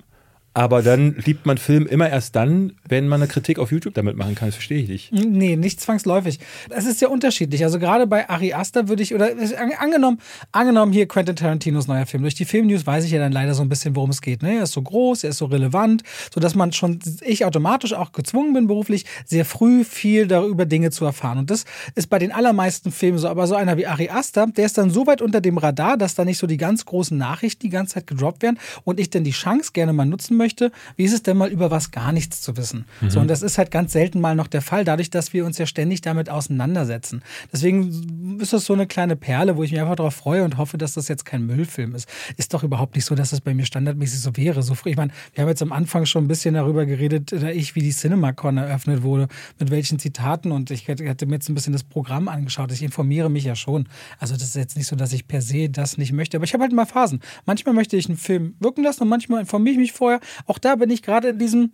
Aber dann liebt man Film immer erst dann, wenn man eine Kritik auf YouTube damit machen kann. Das verstehe ich nicht. Nee, nicht zwangsläufig. Es ist ja unterschiedlich. Also gerade bei Ari Aster würde ich, oder angenommen, angenommen hier Quentin Tarantinos neuer Film. Durch die Filmnews weiß ich ja dann leider so ein bisschen, worum es geht. Ne? Er ist so groß, er ist so relevant, sodass man schon, ich automatisch auch gezwungen bin, beruflich sehr früh viel darüber Dinge zu erfahren. Und das ist bei den allermeisten Filmen so. Aber so einer wie Ari Aster, der ist dann so weit unter dem Radar, dass da nicht so die ganz großen Nachrichten die ganze Zeit gedroppt werden und ich dann die Chance gerne mal nutzen möchte, wie ist es denn mal über was gar nichts zu wissen? Mhm. So, und das ist halt ganz selten mal noch der Fall, dadurch, dass wir uns ja ständig damit auseinandersetzen. Deswegen ist das so eine kleine Perle, wo ich mich einfach darauf freue und hoffe, dass das jetzt kein Müllfilm ist. Ist doch überhaupt nicht so, dass das bei mir standardmäßig so wäre. So ich meine, wir haben jetzt am Anfang schon ein bisschen darüber geredet, oder ich, wie die CinemaCon eröffnet wurde, mit welchen Zitaten und ich hatte mir jetzt ein bisschen das Programm angeschaut. Ich informiere mich ja schon. Also das ist jetzt nicht so, dass ich per se das nicht möchte, aber ich habe halt mal Phasen. Manchmal möchte ich einen Film wirken lassen und manchmal informiere ich mich vorher. Auch da bin ich gerade in diesem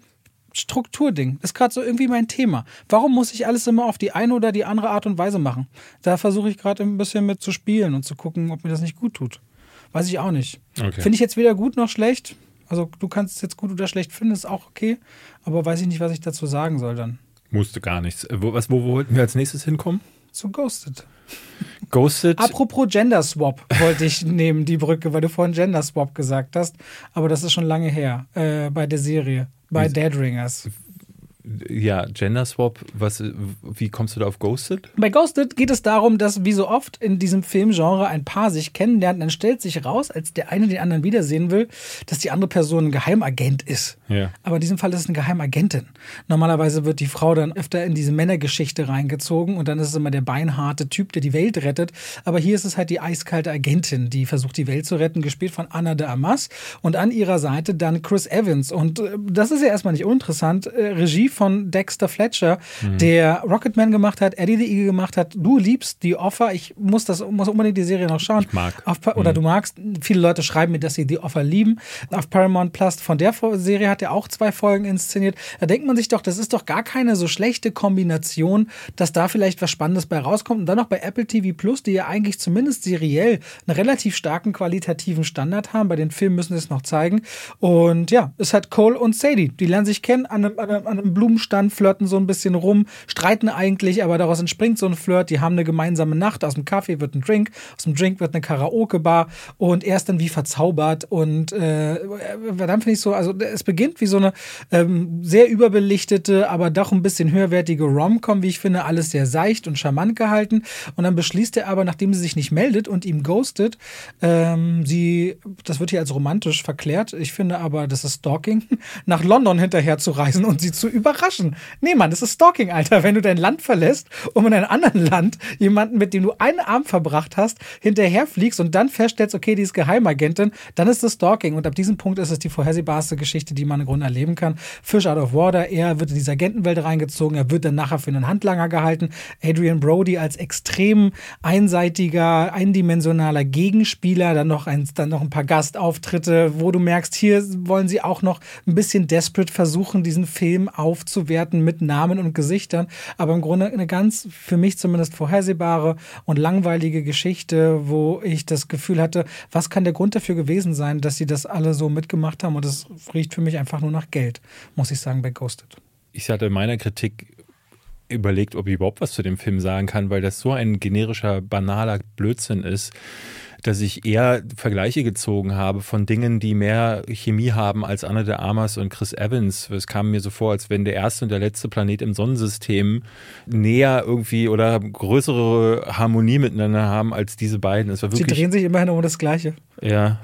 Strukturding. Das ist gerade so irgendwie mein Thema. Warum muss ich alles immer auf die eine oder die andere Art und Weise machen? Da versuche ich gerade ein bisschen mit zu spielen und zu gucken, ob mir das nicht gut tut. Weiß ich auch nicht. Okay. Finde ich jetzt weder gut noch schlecht. Also du kannst es jetzt gut oder schlecht finden, ist auch okay. Aber weiß ich nicht, was ich dazu sagen soll dann. Musste gar nichts. Wo, was, wo, wo wollten wir als nächstes hinkommen? Zu Ghosted. Ghosted. Apropos Gender Swap wollte ich nehmen, die Brücke, weil du vorhin Gender Swap gesagt hast. Aber das ist schon lange her äh, bei der Serie, bei Dead Ringers ja, Gender Swap, was, wie kommst du da auf Ghosted? Bei Ghosted geht es darum, dass wie so oft in diesem Filmgenre ein Paar sich kennenlernt, dann stellt sich raus, als der eine den anderen wiedersehen will, dass die andere Person ein Geheimagent ist. Ja. Aber in diesem Fall ist es eine Geheimagentin. Normalerweise wird die Frau dann öfter in diese Männergeschichte reingezogen und dann ist es immer der beinharte Typ, der die Welt rettet. Aber hier ist es halt die eiskalte Agentin, die versucht, die Welt zu retten, gespielt von Anna de Amas und an ihrer Seite dann Chris Evans. Und äh, das ist ja erstmal nicht uninteressant. Äh, Regie von Dexter Fletcher, mhm. der Rocketman gemacht hat, Eddie the Eagle gemacht hat. Du liebst die Offer. Ich muss das muss unbedingt die Serie noch schauen. Ich mag. Auf, oder mhm. du magst. Viele Leute schreiben mir, dass sie die Offer lieben. Auf Paramount Plus von der Serie hat er auch zwei Folgen inszeniert. Da denkt man sich doch, das ist doch gar keine so schlechte Kombination, dass da vielleicht was Spannendes bei rauskommt. Und dann noch bei Apple TV Plus, die ja eigentlich zumindest seriell einen relativ starken qualitativen Standard haben. Bei den Filmen müssen sie es noch zeigen. Und ja, es hat Cole und Sadie. Die lernen sich kennen an einem, an einem, an einem Blumenstand, flirten so ein bisschen rum, streiten eigentlich, aber daraus entspringt so ein Flirt. Die haben eine gemeinsame Nacht. Aus dem Kaffee wird ein Drink, aus dem Drink wird eine Karaoke-Bar und er ist dann wie verzaubert. Und äh, dann finde ich so, also es beginnt wie so eine ähm, sehr überbelichtete, aber doch ein bisschen höherwertige Rom-Com, wie ich finde, alles sehr seicht und charmant gehalten. Und dann beschließt er aber, nachdem sie sich nicht meldet und ihm ghostet, ähm, sie, das wird hier als romantisch verklärt, ich finde aber, das ist Stalking, nach London hinterher zu reisen und sie zu überraschen. Nee, Mann, das ist Stalking, Alter. Wenn du dein Land verlässt, um in einem anderen Land jemanden, mit dem du einen Abend verbracht hast, hinterherfliegst und dann feststellst, okay, die ist Geheimagentin, dann ist das Stalking. Und ab diesem Punkt ist es die vorhersehbarste Geschichte, die man im Grunde erleben kann. Fish out of water, er wird in diese Agentenwelt reingezogen, er wird dann nachher für einen Handlanger gehalten. Adrian Brody als extrem einseitiger, eindimensionaler Gegenspieler, dann noch ein, dann noch ein paar Gastauftritte, wo du merkst, hier wollen sie auch noch ein bisschen desperate versuchen, diesen Film aufzuwerten mit Namen und Gesichtern. Aber im Grunde eine ganz, für mich zumindest vorhersehbare und langweilige Geschichte, wo ich das Gefühl hatte, was kann der Grund dafür gewesen sein, dass sie das alle so mitgemacht haben? Und es riecht für mich einfach nur nach Geld, muss ich sagen, bei Ghosted. Ich hatte in meiner Kritik überlegt, ob ich überhaupt was zu dem Film sagen kann, weil das so ein generischer, banaler Blödsinn ist dass ich eher Vergleiche gezogen habe von Dingen, die mehr Chemie haben als Anna de Armas und Chris Evans. Es kam mir so vor, als wenn der erste und der letzte Planet im Sonnensystem näher irgendwie oder größere Harmonie miteinander haben als diese beiden. Es war wirklich, Sie drehen sich immerhin um das Gleiche. Ja,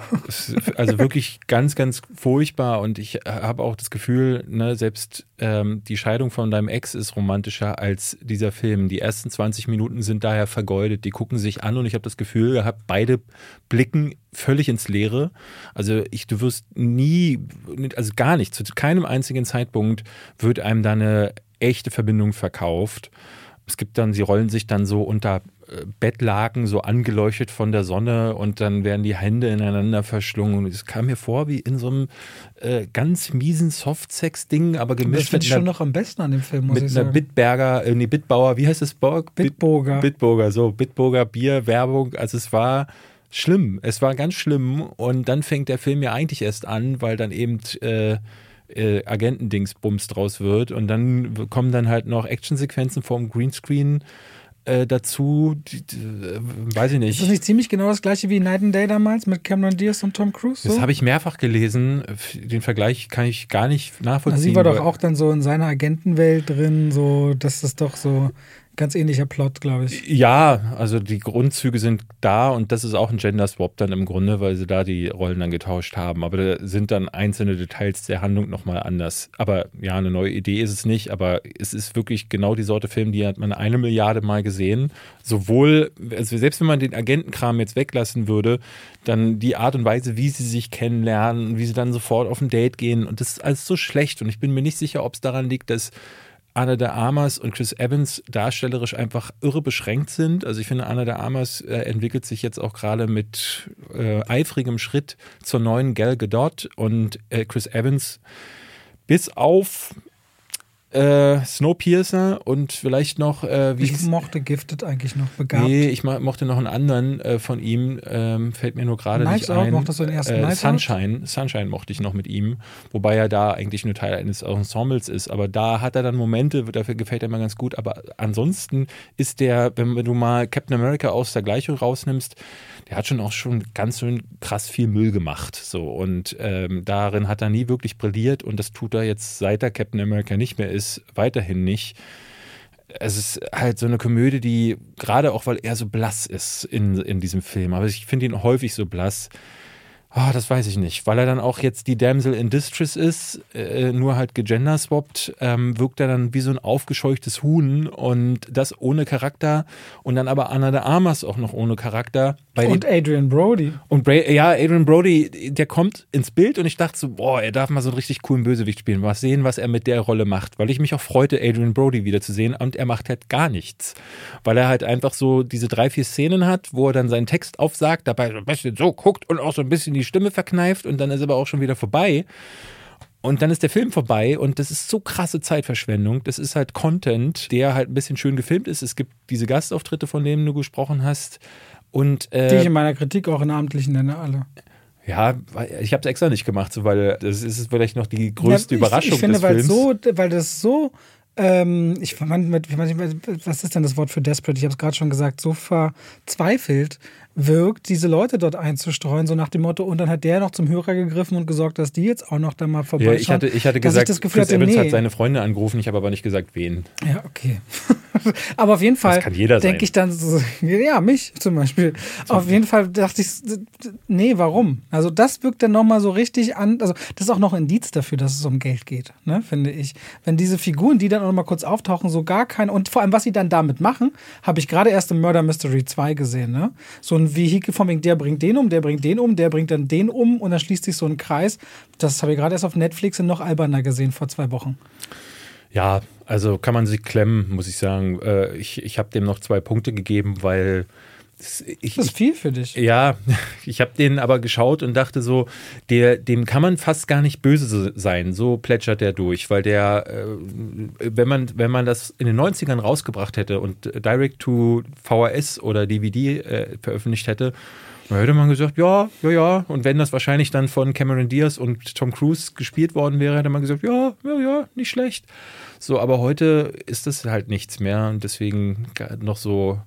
also wirklich ganz, ganz furchtbar und ich habe auch das Gefühl, ne, selbst ähm, die Scheidung von deinem Ex ist romantischer als dieser Film. Die ersten 20 Minuten sind daher vergeudet, die gucken sich an und ich habe das Gefühl gehabt, beide blicken völlig ins Leere. Also ich, du wirst nie, also gar nicht, zu keinem einzigen Zeitpunkt wird einem da eine echte Verbindung verkauft. Es gibt dann, sie rollen sich dann so unter Bettlaken so angeleuchtet von der Sonne und dann werden die Hände ineinander verschlungen. Es kam mir vor wie in so einem äh, ganz miesen Softsex-Ding, aber gemischt. Das finde ich schon noch am besten an dem Film, muss mit ich sagen. Mit einer Bitberger, äh, nee, Bitbauer, wie heißt das? Borg? Bitburger. Bitburger, so, Bitburger Bier, Werbung. Also es war schlimm. Es war ganz schlimm. Und dann fängt der Film ja eigentlich erst an, weil dann eben äh, äh, Agentendingsbums draus wird. Und dann kommen dann halt noch Actionsequenzen vom Greenscreen äh, dazu, die, die, äh, weiß ich nicht. Ist das nicht ziemlich genau das gleiche wie Night and Day damals mit Cameron Diaz und Tom Cruise? So? Das habe ich mehrfach gelesen. Den Vergleich kann ich gar nicht nachvollziehen. Na, sie war doch auch dann so in seiner Agentenwelt drin, so, dass das doch so Ganz ähnlicher Plot, glaube ich. Ja, also die Grundzüge sind da und das ist auch ein Gender Swap dann im Grunde, weil sie da die Rollen dann getauscht haben. Aber da sind dann einzelne Details der Handlung nochmal anders. Aber ja, eine neue Idee ist es nicht, aber es ist wirklich genau die Sorte Film, die hat man eine Milliarde Mal gesehen. Sowohl, also selbst wenn man den Agentenkram jetzt weglassen würde, dann die Art und Weise, wie sie sich kennenlernen, wie sie dann sofort auf ein Date gehen und das ist alles so schlecht und ich bin mir nicht sicher, ob es daran liegt, dass Anna de Armas und Chris Evans darstellerisch einfach irre beschränkt sind. Also ich finde, Anna de Armas äh, entwickelt sich jetzt auch gerade mit äh, eifrigem Schritt zur neuen Gal Gadot und äh, Chris Evans bis auf äh, Snowpiercer und vielleicht noch. Äh, wie ich mochte Gifted eigentlich noch begabt. Nee, ich mochte noch einen anderen äh, von ihm, ähm, fällt mir nur gerade nicht ein. Mochtest du den ersten äh, Sunshine, Sunshine mochte ich noch mit ihm, wobei er da eigentlich nur Teil eines Ensembles ist. Aber da hat er dann Momente, dafür gefällt er mir ganz gut. Aber ansonsten ist der, wenn du mal Captain America aus der Gleichung rausnimmst, der hat schon auch schon ganz schön krass viel Müll gemacht. So und ähm, darin hat er nie wirklich brilliert und das tut er jetzt seit er Captain America nicht mehr ist, weiterhin nicht. Es ist halt so eine Komödie, die gerade auch, weil er so blass ist in, in diesem Film, aber ich finde ihn häufig so blass, Oh, das weiß ich nicht. Weil er dann auch jetzt die Damsel in Distress ist, äh, nur halt gegenderswappt, ähm, wirkt er dann wie so ein aufgescheuchtes Huhn und das ohne Charakter und dann aber Anna de Armas auch noch ohne Charakter. und Adrian Brody. Und Bra ja, Adrian Brody, der kommt ins Bild und ich dachte so, boah, er darf mal so einen richtig coolen Bösewicht spielen. Mal sehen, was er mit der Rolle macht. Weil ich mich auch freute, Adrian Brody wiederzusehen und er macht halt gar nichts. Weil er halt einfach so diese drei, vier Szenen hat, wo er dann seinen Text aufsagt, dabei so ein bisschen so guckt und auch so ein bisschen die die Stimme verkneift und dann ist aber auch schon wieder vorbei. Und dann ist der Film vorbei und das ist so krasse Zeitverschwendung. Das ist halt Content, der halt ein bisschen schön gefilmt ist. Es gibt diese Gastauftritte, von denen du gesprochen hast. Und, äh, die ich in meiner Kritik auch in Amtlichen nenne, alle. Ja, ich habe es extra nicht gemacht, weil das ist vielleicht noch die größte ja, ich, Überraschung ich finde, des weil Films. So, weil das so ähm, ich fand, was ist denn das Wort für desperate? Ich habe es gerade schon gesagt, so verzweifelt wirkt, diese Leute dort einzustreuen, so nach dem Motto, und dann hat der noch zum Hörer gegriffen und gesorgt, dass die jetzt auch noch da mal vorbeischauen. Ja, ich hatte, ich hatte gesagt, ich das Gefühl Chris hatte, Evans nee. hat seine Freunde angerufen, ich habe aber nicht gesagt, wen. Ja, okay. aber auf jeden Fall denke ich dann so, ja, mich zum Beispiel. Zum auf jeden Fall dachte ich, nee, warum? Also das wirkt dann nochmal so richtig an, also das ist auch noch ein Indiz dafür, dass es um Geld geht, ne, finde ich. Wenn diese Figuren, die dann auch nochmal kurz auftauchen, so gar keine, und vor allem, was sie dann damit machen, habe ich gerade erst im Murder Mystery 2 gesehen, ne? So ein Vehikel von wegen, der bringt den um, der bringt den um, der bringt dann den um und dann schließt sich so ein Kreis. Das habe ich gerade erst auf Netflix in noch alberner gesehen vor zwei Wochen. Ja, also kann man sich klemmen, muss ich sagen. Äh, ich ich habe dem noch zwei Punkte gegeben, weil ich, das ist viel für dich. Ja, ich habe den aber geschaut und dachte so, der, dem kann man fast gar nicht böse sein. So plätschert der durch, weil der, äh, wenn man, wenn man das in den 90ern rausgebracht hätte und direct to VHS oder DVD äh, veröffentlicht hätte, dann hätte man gesagt, ja, ja, ja. Und wenn das wahrscheinlich dann von Cameron Diaz und Tom Cruise gespielt worden wäre, hätte man gesagt, ja, ja, ja, nicht schlecht. So, aber heute ist das halt nichts mehr und deswegen noch so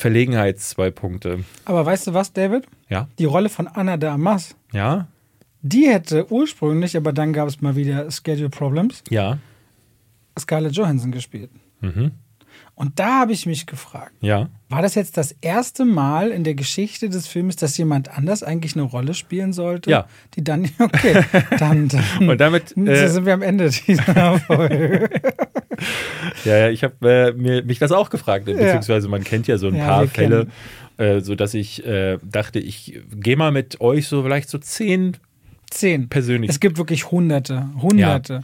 Verlegenheit zwei Punkte. Aber weißt du was, David? Ja. Die Rolle von Anna de Amas. Ja. Die hätte ursprünglich, aber dann gab es mal wieder Schedule Problems. Ja. Scarlett Johansson gespielt. Mhm. Und da habe ich mich gefragt, ja. war das jetzt das erste Mal in der Geschichte des Films, dass jemand anders eigentlich eine Rolle spielen sollte? Ja. Die dann, okay, dann, dann Und damit äh, sind wir am Ende dieser Folge. ja, ja, ich habe äh, mir, mich das auch gefragt, beziehungsweise man kennt ja so ein ja, paar Fälle, äh, sodass ich äh, dachte, ich gehe mal mit euch so vielleicht so zehn Zehn. Persönlich. Es gibt wirklich Hunderte. Hunderte. Ja.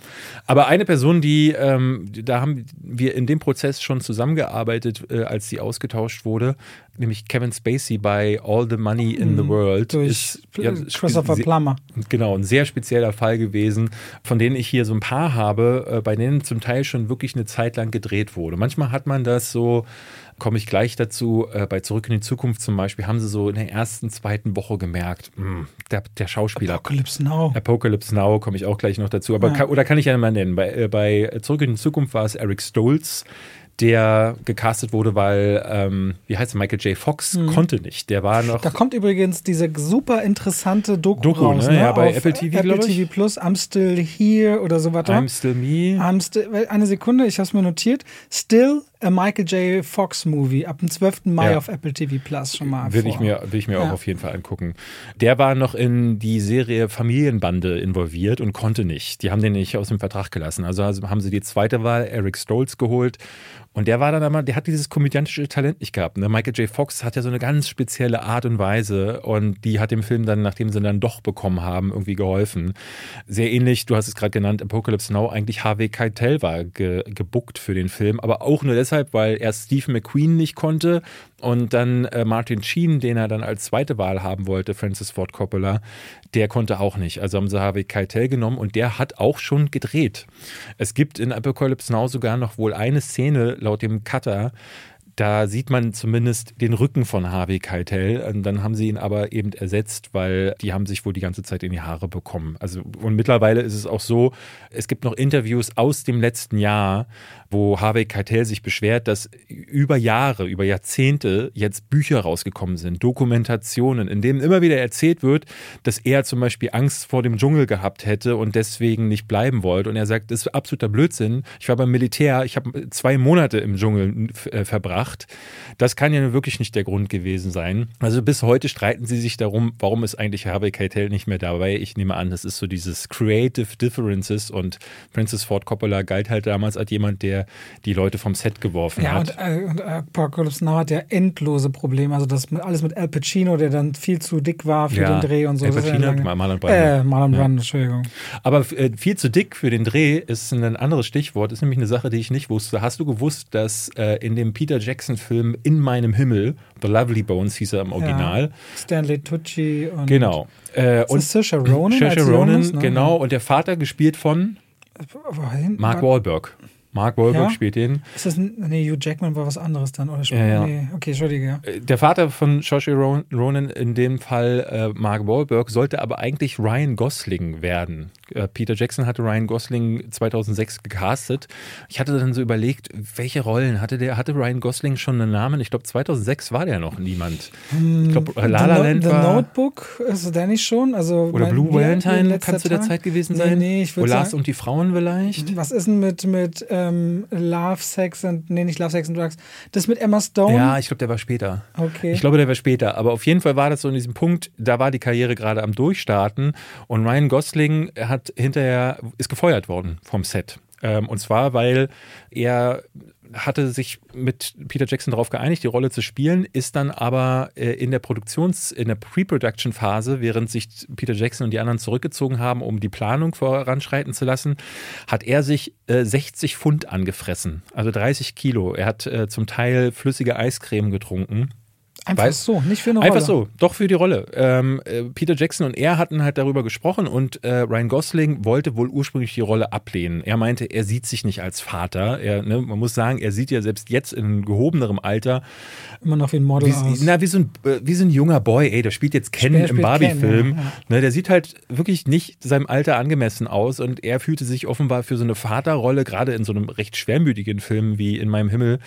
Aber eine Person, die, ähm, da haben wir in dem Prozess schon zusammengearbeitet, äh, als sie ausgetauscht wurde, nämlich Kevin Spacey bei All the Money in the mhm. World. Durch ist, ja, Christopher Plummer. Genau, ein sehr spezieller Fall gewesen, von denen ich hier so ein paar habe, äh, bei denen zum Teil schon wirklich eine Zeit lang gedreht wurde. Manchmal hat man das so komme ich gleich dazu. Äh, bei Zurück in die Zukunft zum Beispiel haben sie so in der ersten, zweiten Woche gemerkt, mh, hm, der, der, Schauspieler. Apocalypse Now. Apocalypse Now komme ich auch gleich noch dazu. Aber ja. kann, oder kann ich ja mal nennen. Bei, äh, bei Zurück in die Zukunft war es Eric Stolz, der gecastet wurde, weil, ähm, wie heißt es, Michael J. Fox mhm. konnte nicht. Der war noch. Da kommt übrigens diese super interessante Doku, Doku raus, ne? ne? Ja, bei Apple TV, Apple TV Plus, I'm Still Here oder so weiter. I'm Still Me. I'm still, eine Sekunde, ich habe es mir notiert. Still a Michael J. Fox Movie ab dem 12. Mai ja. auf Apple TV Plus schon mal. Will ich mir, will ich mir ja. auch auf jeden Fall angucken. Der war noch in die Serie Familienbande involviert und konnte nicht. Die haben den nicht aus dem Vertrag gelassen. Also haben sie die zweite Wahl, Eric Stolz, geholt und der war dann aber, der hat dieses komödiantische Talent nicht gehabt. Ne? Michael J. Fox hat ja so eine ganz spezielle Art und Weise und die hat dem Film dann, nachdem sie ihn dann doch bekommen haben, irgendwie geholfen. Sehr ähnlich, du hast es gerade genannt, Apocalypse Now, eigentlich Harvey Keitel war ge gebuckt für den Film, aber auch nur deshalb, weil er Steve McQueen nicht konnte und dann äh, Martin Sheen, den er dann als zweite Wahl haben wollte, Francis Ford Coppola, der konnte auch nicht. Also haben sie Harvey Keitel genommen und der hat auch schon gedreht. Es gibt in Apocalypse Now sogar noch wohl eine Szene laut dem Cutter, da sieht man zumindest den Rücken von Harvey Keitel. Und dann haben sie ihn aber eben ersetzt, weil die haben sich wohl die ganze Zeit in die Haare bekommen. Also, und mittlerweile ist es auch so, es gibt noch Interviews aus dem letzten Jahr, wo Harvey Keitel sich beschwert, dass über Jahre, über Jahrzehnte jetzt Bücher rausgekommen sind, Dokumentationen, in denen immer wieder erzählt wird, dass er zum Beispiel Angst vor dem Dschungel gehabt hätte und deswegen nicht bleiben wollte. Und er sagt, das ist absoluter Blödsinn. Ich war beim Militär, ich habe zwei Monate im Dschungel äh, verbracht. Das kann ja wirklich nicht der Grund gewesen sein. Also bis heute streiten sie sich darum, warum ist eigentlich Harvey Keitel nicht mehr dabei. Ich nehme an, das ist so dieses Creative Differences und Francis Ford Coppola galt halt damals als jemand, der der die Leute vom Set geworfen ja, hat. Ja, und, äh, und Apocalypse Now hat ja endlose Probleme. Also das mit, alles mit Al Pacino, der dann viel zu dick war für ja, den Dreh und so. Al Pacino, ja Marlon Brando. Äh, Marlon Brando, ja. Entschuldigung. Aber äh, viel zu dick für den Dreh ist ein anderes Stichwort, ist nämlich eine Sache, die ich nicht wusste. Hast du gewusst, dass äh, in dem Peter Jackson-Film In meinem Himmel, The Lovely Bones hieß er im Original. Stanley Tucci und Genau. Äh, und Saoirse Ronan. Saoirse Ronan, Jonas, ne? genau. Und der Vater gespielt von Mark Wahlberg. Mark Wahlberg ja? spielt den. Ist das ein, nee, Hugh Jackman war was anderes dann oder ja, ja. Nee, okay, entschuldige. Äh, der Vater von Joshua Ronan, in dem Fall äh, Mark Wahlberg, sollte aber eigentlich Ryan Gosling werden. Äh, Peter Jackson hatte Ryan Gosling 2006 gecastet. Ich hatte dann so überlegt, welche Rollen hatte der? Hatte Ryan Gosling schon einen Namen? Ich glaube 2006 war der noch niemand. Ich glaube äh, La La Land The, war, The Notebook ist der nicht schon? Also oder Blue Valentine kann zu der Zeit gewesen sein. Nee, nee ich würde sagen. und die Frauen vielleicht. Was ist denn mit mit äh, ähm, Love, Sex und, nee, nicht Love, Sex and Drugs. Das mit Emma Stone? Ja, ich glaube, der war später. Okay. Ich glaube, der war später. Aber auf jeden Fall war das so in diesem Punkt, da war die Karriere gerade am Durchstarten und Ryan Gosling hat hinterher, ist gefeuert worden vom Set. Ähm, und zwar, weil er hatte sich mit Peter Jackson darauf geeinigt, die Rolle zu spielen, ist dann aber äh, in der Produktions-, in der Pre-Production-Phase, während sich Peter Jackson und die anderen zurückgezogen haben, um die Planung voranschreiten zu lassen, hat er sich 60 äh, Pfund angefressen, also 30 Kilo. Er hat äh, zum Teil flüssige Eiscreme getrunken Einfach Weil, so, nicht für eine Rolle. Einfach so, doch für die Rolle. Ähm, äh, Peter Jackson und er hatten halt darüber gesprochen und äh, Ryan Gosling wollte wohl ursprünglich die Rolle ablehnen. Er meinte, er sieht sich nicht als Vater. Er, ne, man muss sagen, er sieht ja selbst jetzt in gehobenerem Alter immer noch wie ein Model wie, aus. Na, wie so, ein, äh, wie so ein junger Boy, ey, der spielt jetzt Ken Spiel, im Barbie-Film. Ja, ja. ne, der sieht halt wirklich nicht seinem Alter angemessen aus und er fühlte sich offenbar für so eine Vaterrolle, gerade in so einem recht schwermütigen Film wie In meinem Himmel,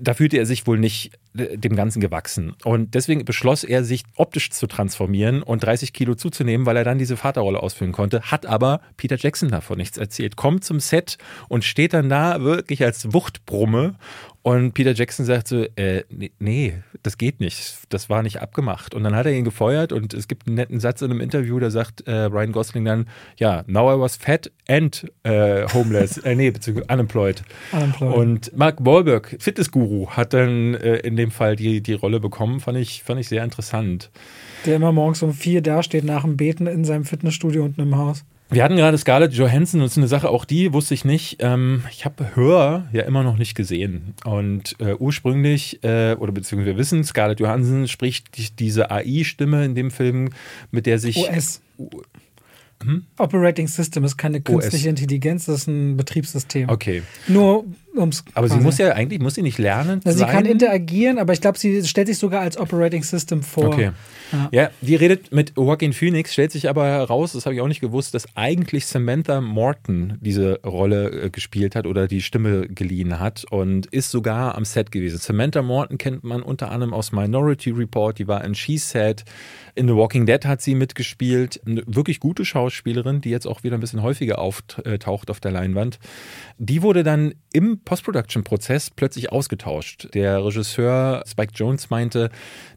da fühlte er sich wohl nicht dem Ganzen gewachsen. Und deswegen beschloss er, sich optisch zu transformieren und 30 Kilo zuzunehmen, weil er dann diese Vaterrolle ausfüllen konnte. Hat aber Peter Jackson davon nichts erzählt. Kommt zum Set und steht dann da wirklich als Wuchtbrumme und Peter Jackson sagt so, äh, nee, das geht nicht. Das war nicht abgemacht. Und dann hat er ihn gefeuert und es gibt einen netten Satz in einem Interview, da sagt äh, Ryan Gosling dann, ja, now I was fat and äh, homeless. äh, nee, beziehungsweise unemployed. unemployed. Und Mark Wahlberg, Fitnessguru, hat dann äh, in dem Fall die, die Rolle bekommen. Fand ich, fand ich sehr interessant. Der immer morgens um vier da steht nach dem Beten in seinem Fitnessstudio unten im Haus. Wir hatten gerade Scarlett Johansson und das ist eine Sache, auch die wusste ich nicht. Ähm, ich habe Hör ja immer noch nicht gesehen. Und äh, ursprünglich, äh, oder beziehungsweise wir wissen, Scarlett Johansson spricht die, diese AI-Stimme in dem Film, mit der sich. OS. Hm? Operating System ist keine künstliche OS. Intelligenz, das ist ein Betriebssystem. Okay. Nur Ums Aber sie quasi. muss ja eigentlich, muss sie nicht lernen? Also sie kann interagieren, aber ich glaube, sie stellt sich sogar als Operating System vor. Okay. Ja. Ja. die redet mit Joaquin Phoenix, stellt sich aber heraus, das habe ich auch nicht gewusst, dass eigentlich Samantha Morton diese Rolle äh, gespielt hat oder die Stimme geliehen hat und ist sogar am Set gewesen. Samantha Morton kennt man unter anderem aus Minority Report, die war in She Said. In The Walking Dead hat sie mitgespielt. Eine wirklich gute Schauspielerin, die jetzt auch wieder ein bisschen häufiger auftaucht auf der Leinwand. Die wurde dann im Post-Production-Prozess plötzlich ausgetauscht. Der Regisseur Spike Jones meinte,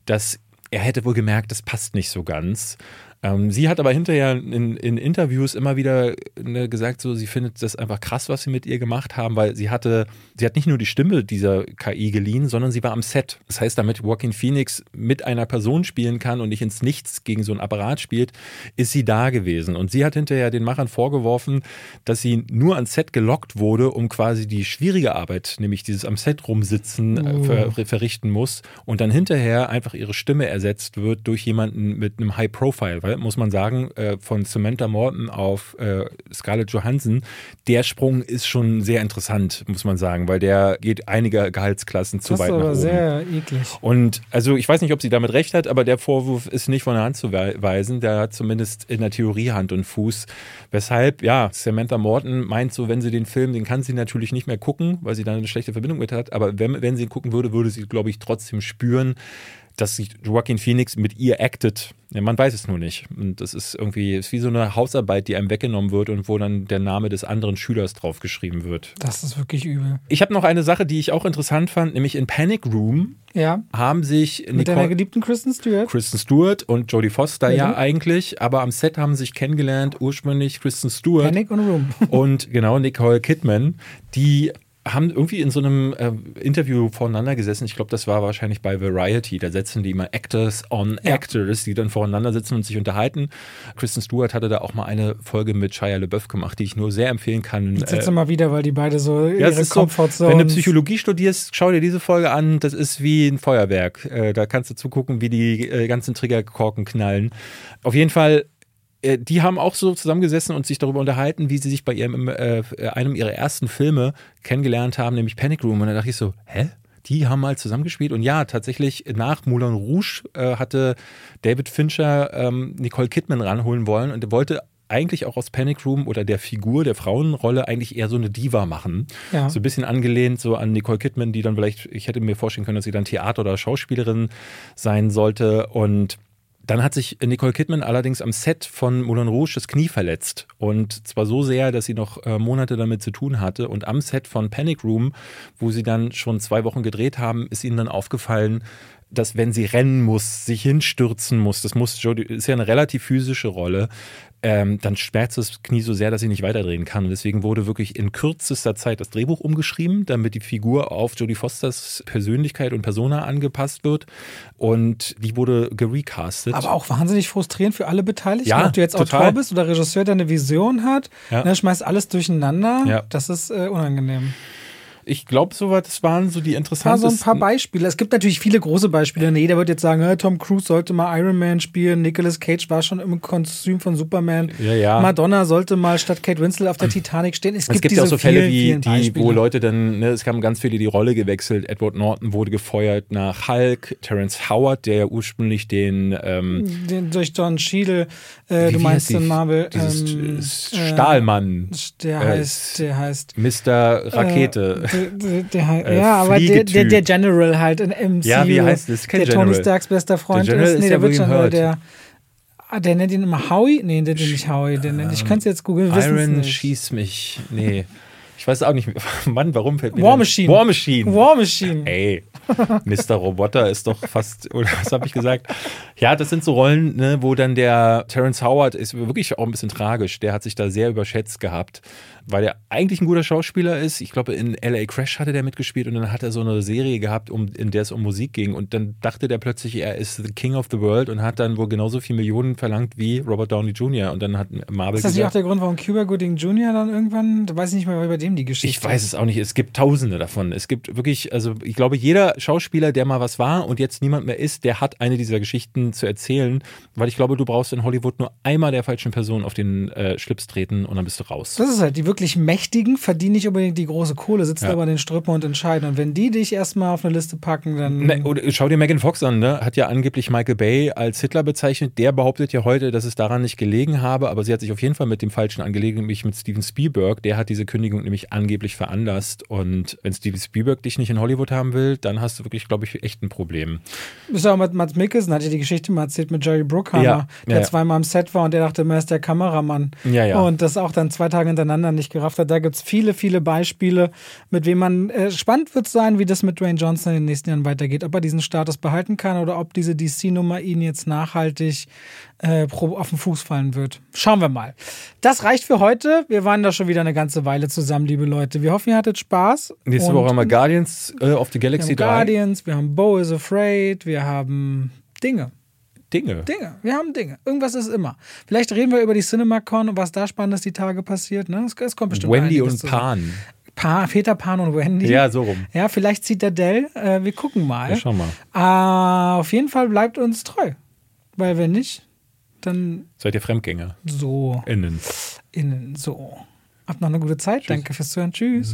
dass er hätte wohl gemerkt, das passt nicht so ganz. Ähm, sie hat aber hinterher in, in Interviews immer wieder ne, gesagt, so sie findet das einfach krass, was sie mit ihr gemacht haben, weil sie hatte, sie hat nicht nur die Stimme dieser KI geliehen, sondern sie war am Set. Das heißt, damit Joaquin Phoenix mit einer Person spielen kann und nicht ins Nichts gegen so ein Apparat spielt, ist sie da gewesen. Und sie hat hinterher den Machern vorgeworfen, dass sie nur ans Set gelockt wurde, um quasi die schwierige Arbeit, nämlich dieses am Set rumsitzen, äh, ver verrichten muss und dann hinterher einfach ihre Stimme ersetzt wird durch jemanden mit einem High Profile, weil muss man sagen, äh, von Samantha Morton auf äh, Scarlett Johansson, der Sprung ist schon sehr interessant, muss man sagen, weil der geht einige Gehaltsklassen zu Das ist weit nach aber oben. sehr eklig. Und also ich weiß nicht, ob sie damit recht hat, aber der Vorwurf ist nicht von der Hand zu wei- weisen. Der hat zumindest in der Theorie Hand und Fuß. Weshalb, ja, Samantha Morton meint so, wenn sie den Film, den kann sie natürlich nicht mehr gucken, weil sie da eine schlechte Verbindung mit hat. Aber wenn, wenn sie ihn gucken würde, würde sie, glaube ich, trotzdem spüren, dass sich Joaquin Phoenix mit ihr actet. Ja, man weiß es nur nicht. Und das ist irgendwie, ist wie so eine Hausarbeit, die einem weggenommen wird und wo dann der Name des anderen Schülers draufgeschrieben wird. Das ist wirklich übel. Ich habe noch eine Sache, die ich auch interessant fand, nämlich in Panic Room Ja. haben sich Mit deiner geliebten Kristen Stewart. Kristen Stewart und Jodie Foster ja Mhm. eigentlich, aber am Set haben sich kennengelernt ursprünglich Kristen Stewart Panic und Room. und genau Nicole Kidman, die haben irgendwie in so einem äh, Interview voneinander gesessen. Ich glaube, das war wahrscheinlich bei Variety. Da setzen die immer Actors on Ja. Actors, die dann voreinander sitzen und sich unterhalten. Kristen Stewart hatte da auch mal eine Folge mit Shia LaBeouf gemacht, die ich nur sehr empfehlen kann. Jetzt Äh, immer wieder, weil die beide so ja, ihre ist so, Comfortzone. wenn du Psychologie studierst, schau dir diese Folge an. Das ist wie ein Feuerwerk. Äh, da kannst du zugucken, wie die äh, ganzen Triggerkorken knallen. Auf jeden Fall, die haben auch so zusammengesessen und sich darüber unterhalten, wie sie sich bei ihrem, äh, einem ihrer ersten Filme kennengelernt haben, nämlich Panic Room. Und da dachte ich so, hä? Die haben mal zusammengespielt und ja, tatsächlich nach Moulin Rouge äh, hatte David Fincher ähm, Nicole Kidman ranholen wollen und er wollte eigentlich auch aus Panic Room oder der Figur, der Frauenrolle eigentlich eher so eine Diva machen. Ja. So ein bisschen angelehnt so an Nicole Kidman, die dann vielleicht, ich hätte mir vorstellen können, dass sie dann Theater- oder Schauspielerin sein sollte. Und dann hat sich Nicole Kidman allerdings am Set von Moulin Rouge das Knie verletzt. Und zwar so sehr, dass sie noch äh, Monate damit zu tun hatte. Und am Set von Panic Room, wo sie dann schon zwei Wochen gedreht haben, ist ihnen dann aufgefallen, dass wenn sie rennen muss, sich hinstürzen muss, das muss Jodie, ist ja eine relativ physische Rolle, ähm, dann schmerzt das Knie so sehr, dass sie nicht weiterdrehen kann. Und deswegen wurde wirklich in kürzester Zeit das Drehbuch umgeschrieben, damit die Figur auf Jodie Fosters Persönlichkeit und Persona angepasst wird. Und die wurde gerecastet. Aber auch wahnsinnig frustrierend für alle Beteiligten. Ja, Ob du jetzt total. Autor bist oder Regisseur, der eine Vision hat, Ja. ne, schmeißt alles durcheinander. Ja. Das ist äh, unangenehm. Ich glaube, so war- das waren so die Mal so interessantesten. ein paar Beispiele. Es gibt natürlich viele große Beispiele. Ne, Jeder wird jetzt sagen, äh, Tom Cruise sollte mal Iron Man spielen, Nicolas Cage war schon im Kostüm von Superman, Ja, ja. Madonna sollte mal statt Kate Winslet auf der Titanic stehen. Es, Es gibt, gibt ja auch so Fälle vielen, wie vielen die, wo Leute dann, ne, es haben ganz viele die Rolle gewechselt. Edward Norton wurde gefeuert nach Hulk, Terrence Howard, der ja ursprünglich den ähm, Den, durch Don Cheadle, äh, du meinst den Marvel. dieses ähm, äh, Stahlmann, Der Äh, heißt, der heißt. Mr. Rakete. Äh, der, der, Äh, ja, aber der, der, General halt in MCU. Ja, wie heißt das? Kein Der Tony General. Starks bester Freund General ist. Nee, ist der wird William schon, Hurt. der, ah, der nennt ihn immer Howie? Nee, der nennt ihn nicht Howie. Der nennt, ich könnte es jetzt googeln, wissen Iron nicht. schieß mich. Nee. Ich weiß auch nicht. Mann, warum fällt mir War Machine. War Machine. War Machine. Ey, Mr. Roboter ist doch fast, oder was habe ich gesagt? Ja, das sind so Rollen, ne, wo dann der Terrence Howard ist wirklich auch ein bisschen tragisch. Der hat sich da sehr überschätzt gehabt, weil er eigentlich ein guter Schauspieler ist. Ich glaube, in LA Crash hatte der mitgespielt und dann hat er so eine Serie gehabt, um, in der es um Musik ging. Und dann dachte der plötzlich, er ist the King of the World und hat dann wohl genauso viel Millionen verlangt wie Robert Downey Jr. Und dann hat Marvel Ist das nicht auch der Grund, warum Cuba Gooding Jr. dann irgendwann, da weiß ich nicht mehr, bei dem die Geschichte Ich weiß es auch nicht. Es gibt tausende davon. Es gibt wirklich, also ich glaube, jeder Schauspieler, der mal was war und jetzt niemand mehr ist, der hat eine dieser Geschichten zu erzählen, weil ich glaube, du brauchst in Hollywood nur einmal der falschen Person auf den äh, Schlips treten und dann bist du raus. Das ist halt, die wirklich wirklich Mächtigen verdienen nicht unbedingt die große Kohle, sitzen Ja. aber in den Strüppen und entscheiden. Und wenn die dich erstmal auf eine Liste packen, dann. Ne, oder schau dir Megan Fox an, ne? Hat ja angeblich Michael Bay als Hitler bezeichnet. Der behauptet ja heute, dass es daran nicht gelegen habe, aber sie hat sich auf jeden Fall mit dem Falschen angelegt, nämlich mit Steven Spielberg. Der hat diese Kündigung nämlich angeblich veranlasst. Und wenn Steven Spielberg dich nicht in Hollywood haben will, dann hast du wirklich, glaube ich, echt ein Problem. Ist auch mit Mats Mikkelsen, hatte ich die Geschichte mal erzählt mit Jerry Bruckheimer, Ja, der ja, ja. zweimal am Set war und der dachte, er ist der Kameramann. Ja, ja. Und das auch dann zwei Tage hintereinander nicht gerafft hat. Da gibt es viele, viele Beispiele, mit wem man äh, spannend wird sein, wie das mit Dwayne Johnson in den nächsten Jahren weitergeht. Ob er diesen Status behalten kann oder ob diese DC-Nummer ihn jetzt nachhaltig äh, auf den Fuß fallen wird. Schauen wir mal. Das reicht für heute. Wir waren da schon wieder eine ganze Weile zusammen, liebe Leute. Wir hoffen, ihr hattet Spaß. Nächste Woche haben wir Guardians äh, of the wir Galaxy haben 3. Guardians, wir haben Bo is Afraid, wir haben Dinge. Dinge. Dinge. Wir haben Dinge. Irgendwas ist immer. Vielleicht reden wir über die CinemaCon und was da Spannendes die Tage passiert. Ne? Es, es kommt bestimmt Wendy und zusammen. Pan. Pa, Peter Pan und Wendy. Ja, so rum. Ja, vielleicht zieht der Dell. Äh, wir gucken mal. Ja, schau mal. Äh, auf jeden Fall bleibt uns treu. Weil wenn nicht, dann Seid ihr Fremdgänger? so Innen. innen so. Habt noch eine gute Zeit. Danke fürs Zuhören. Tschüss.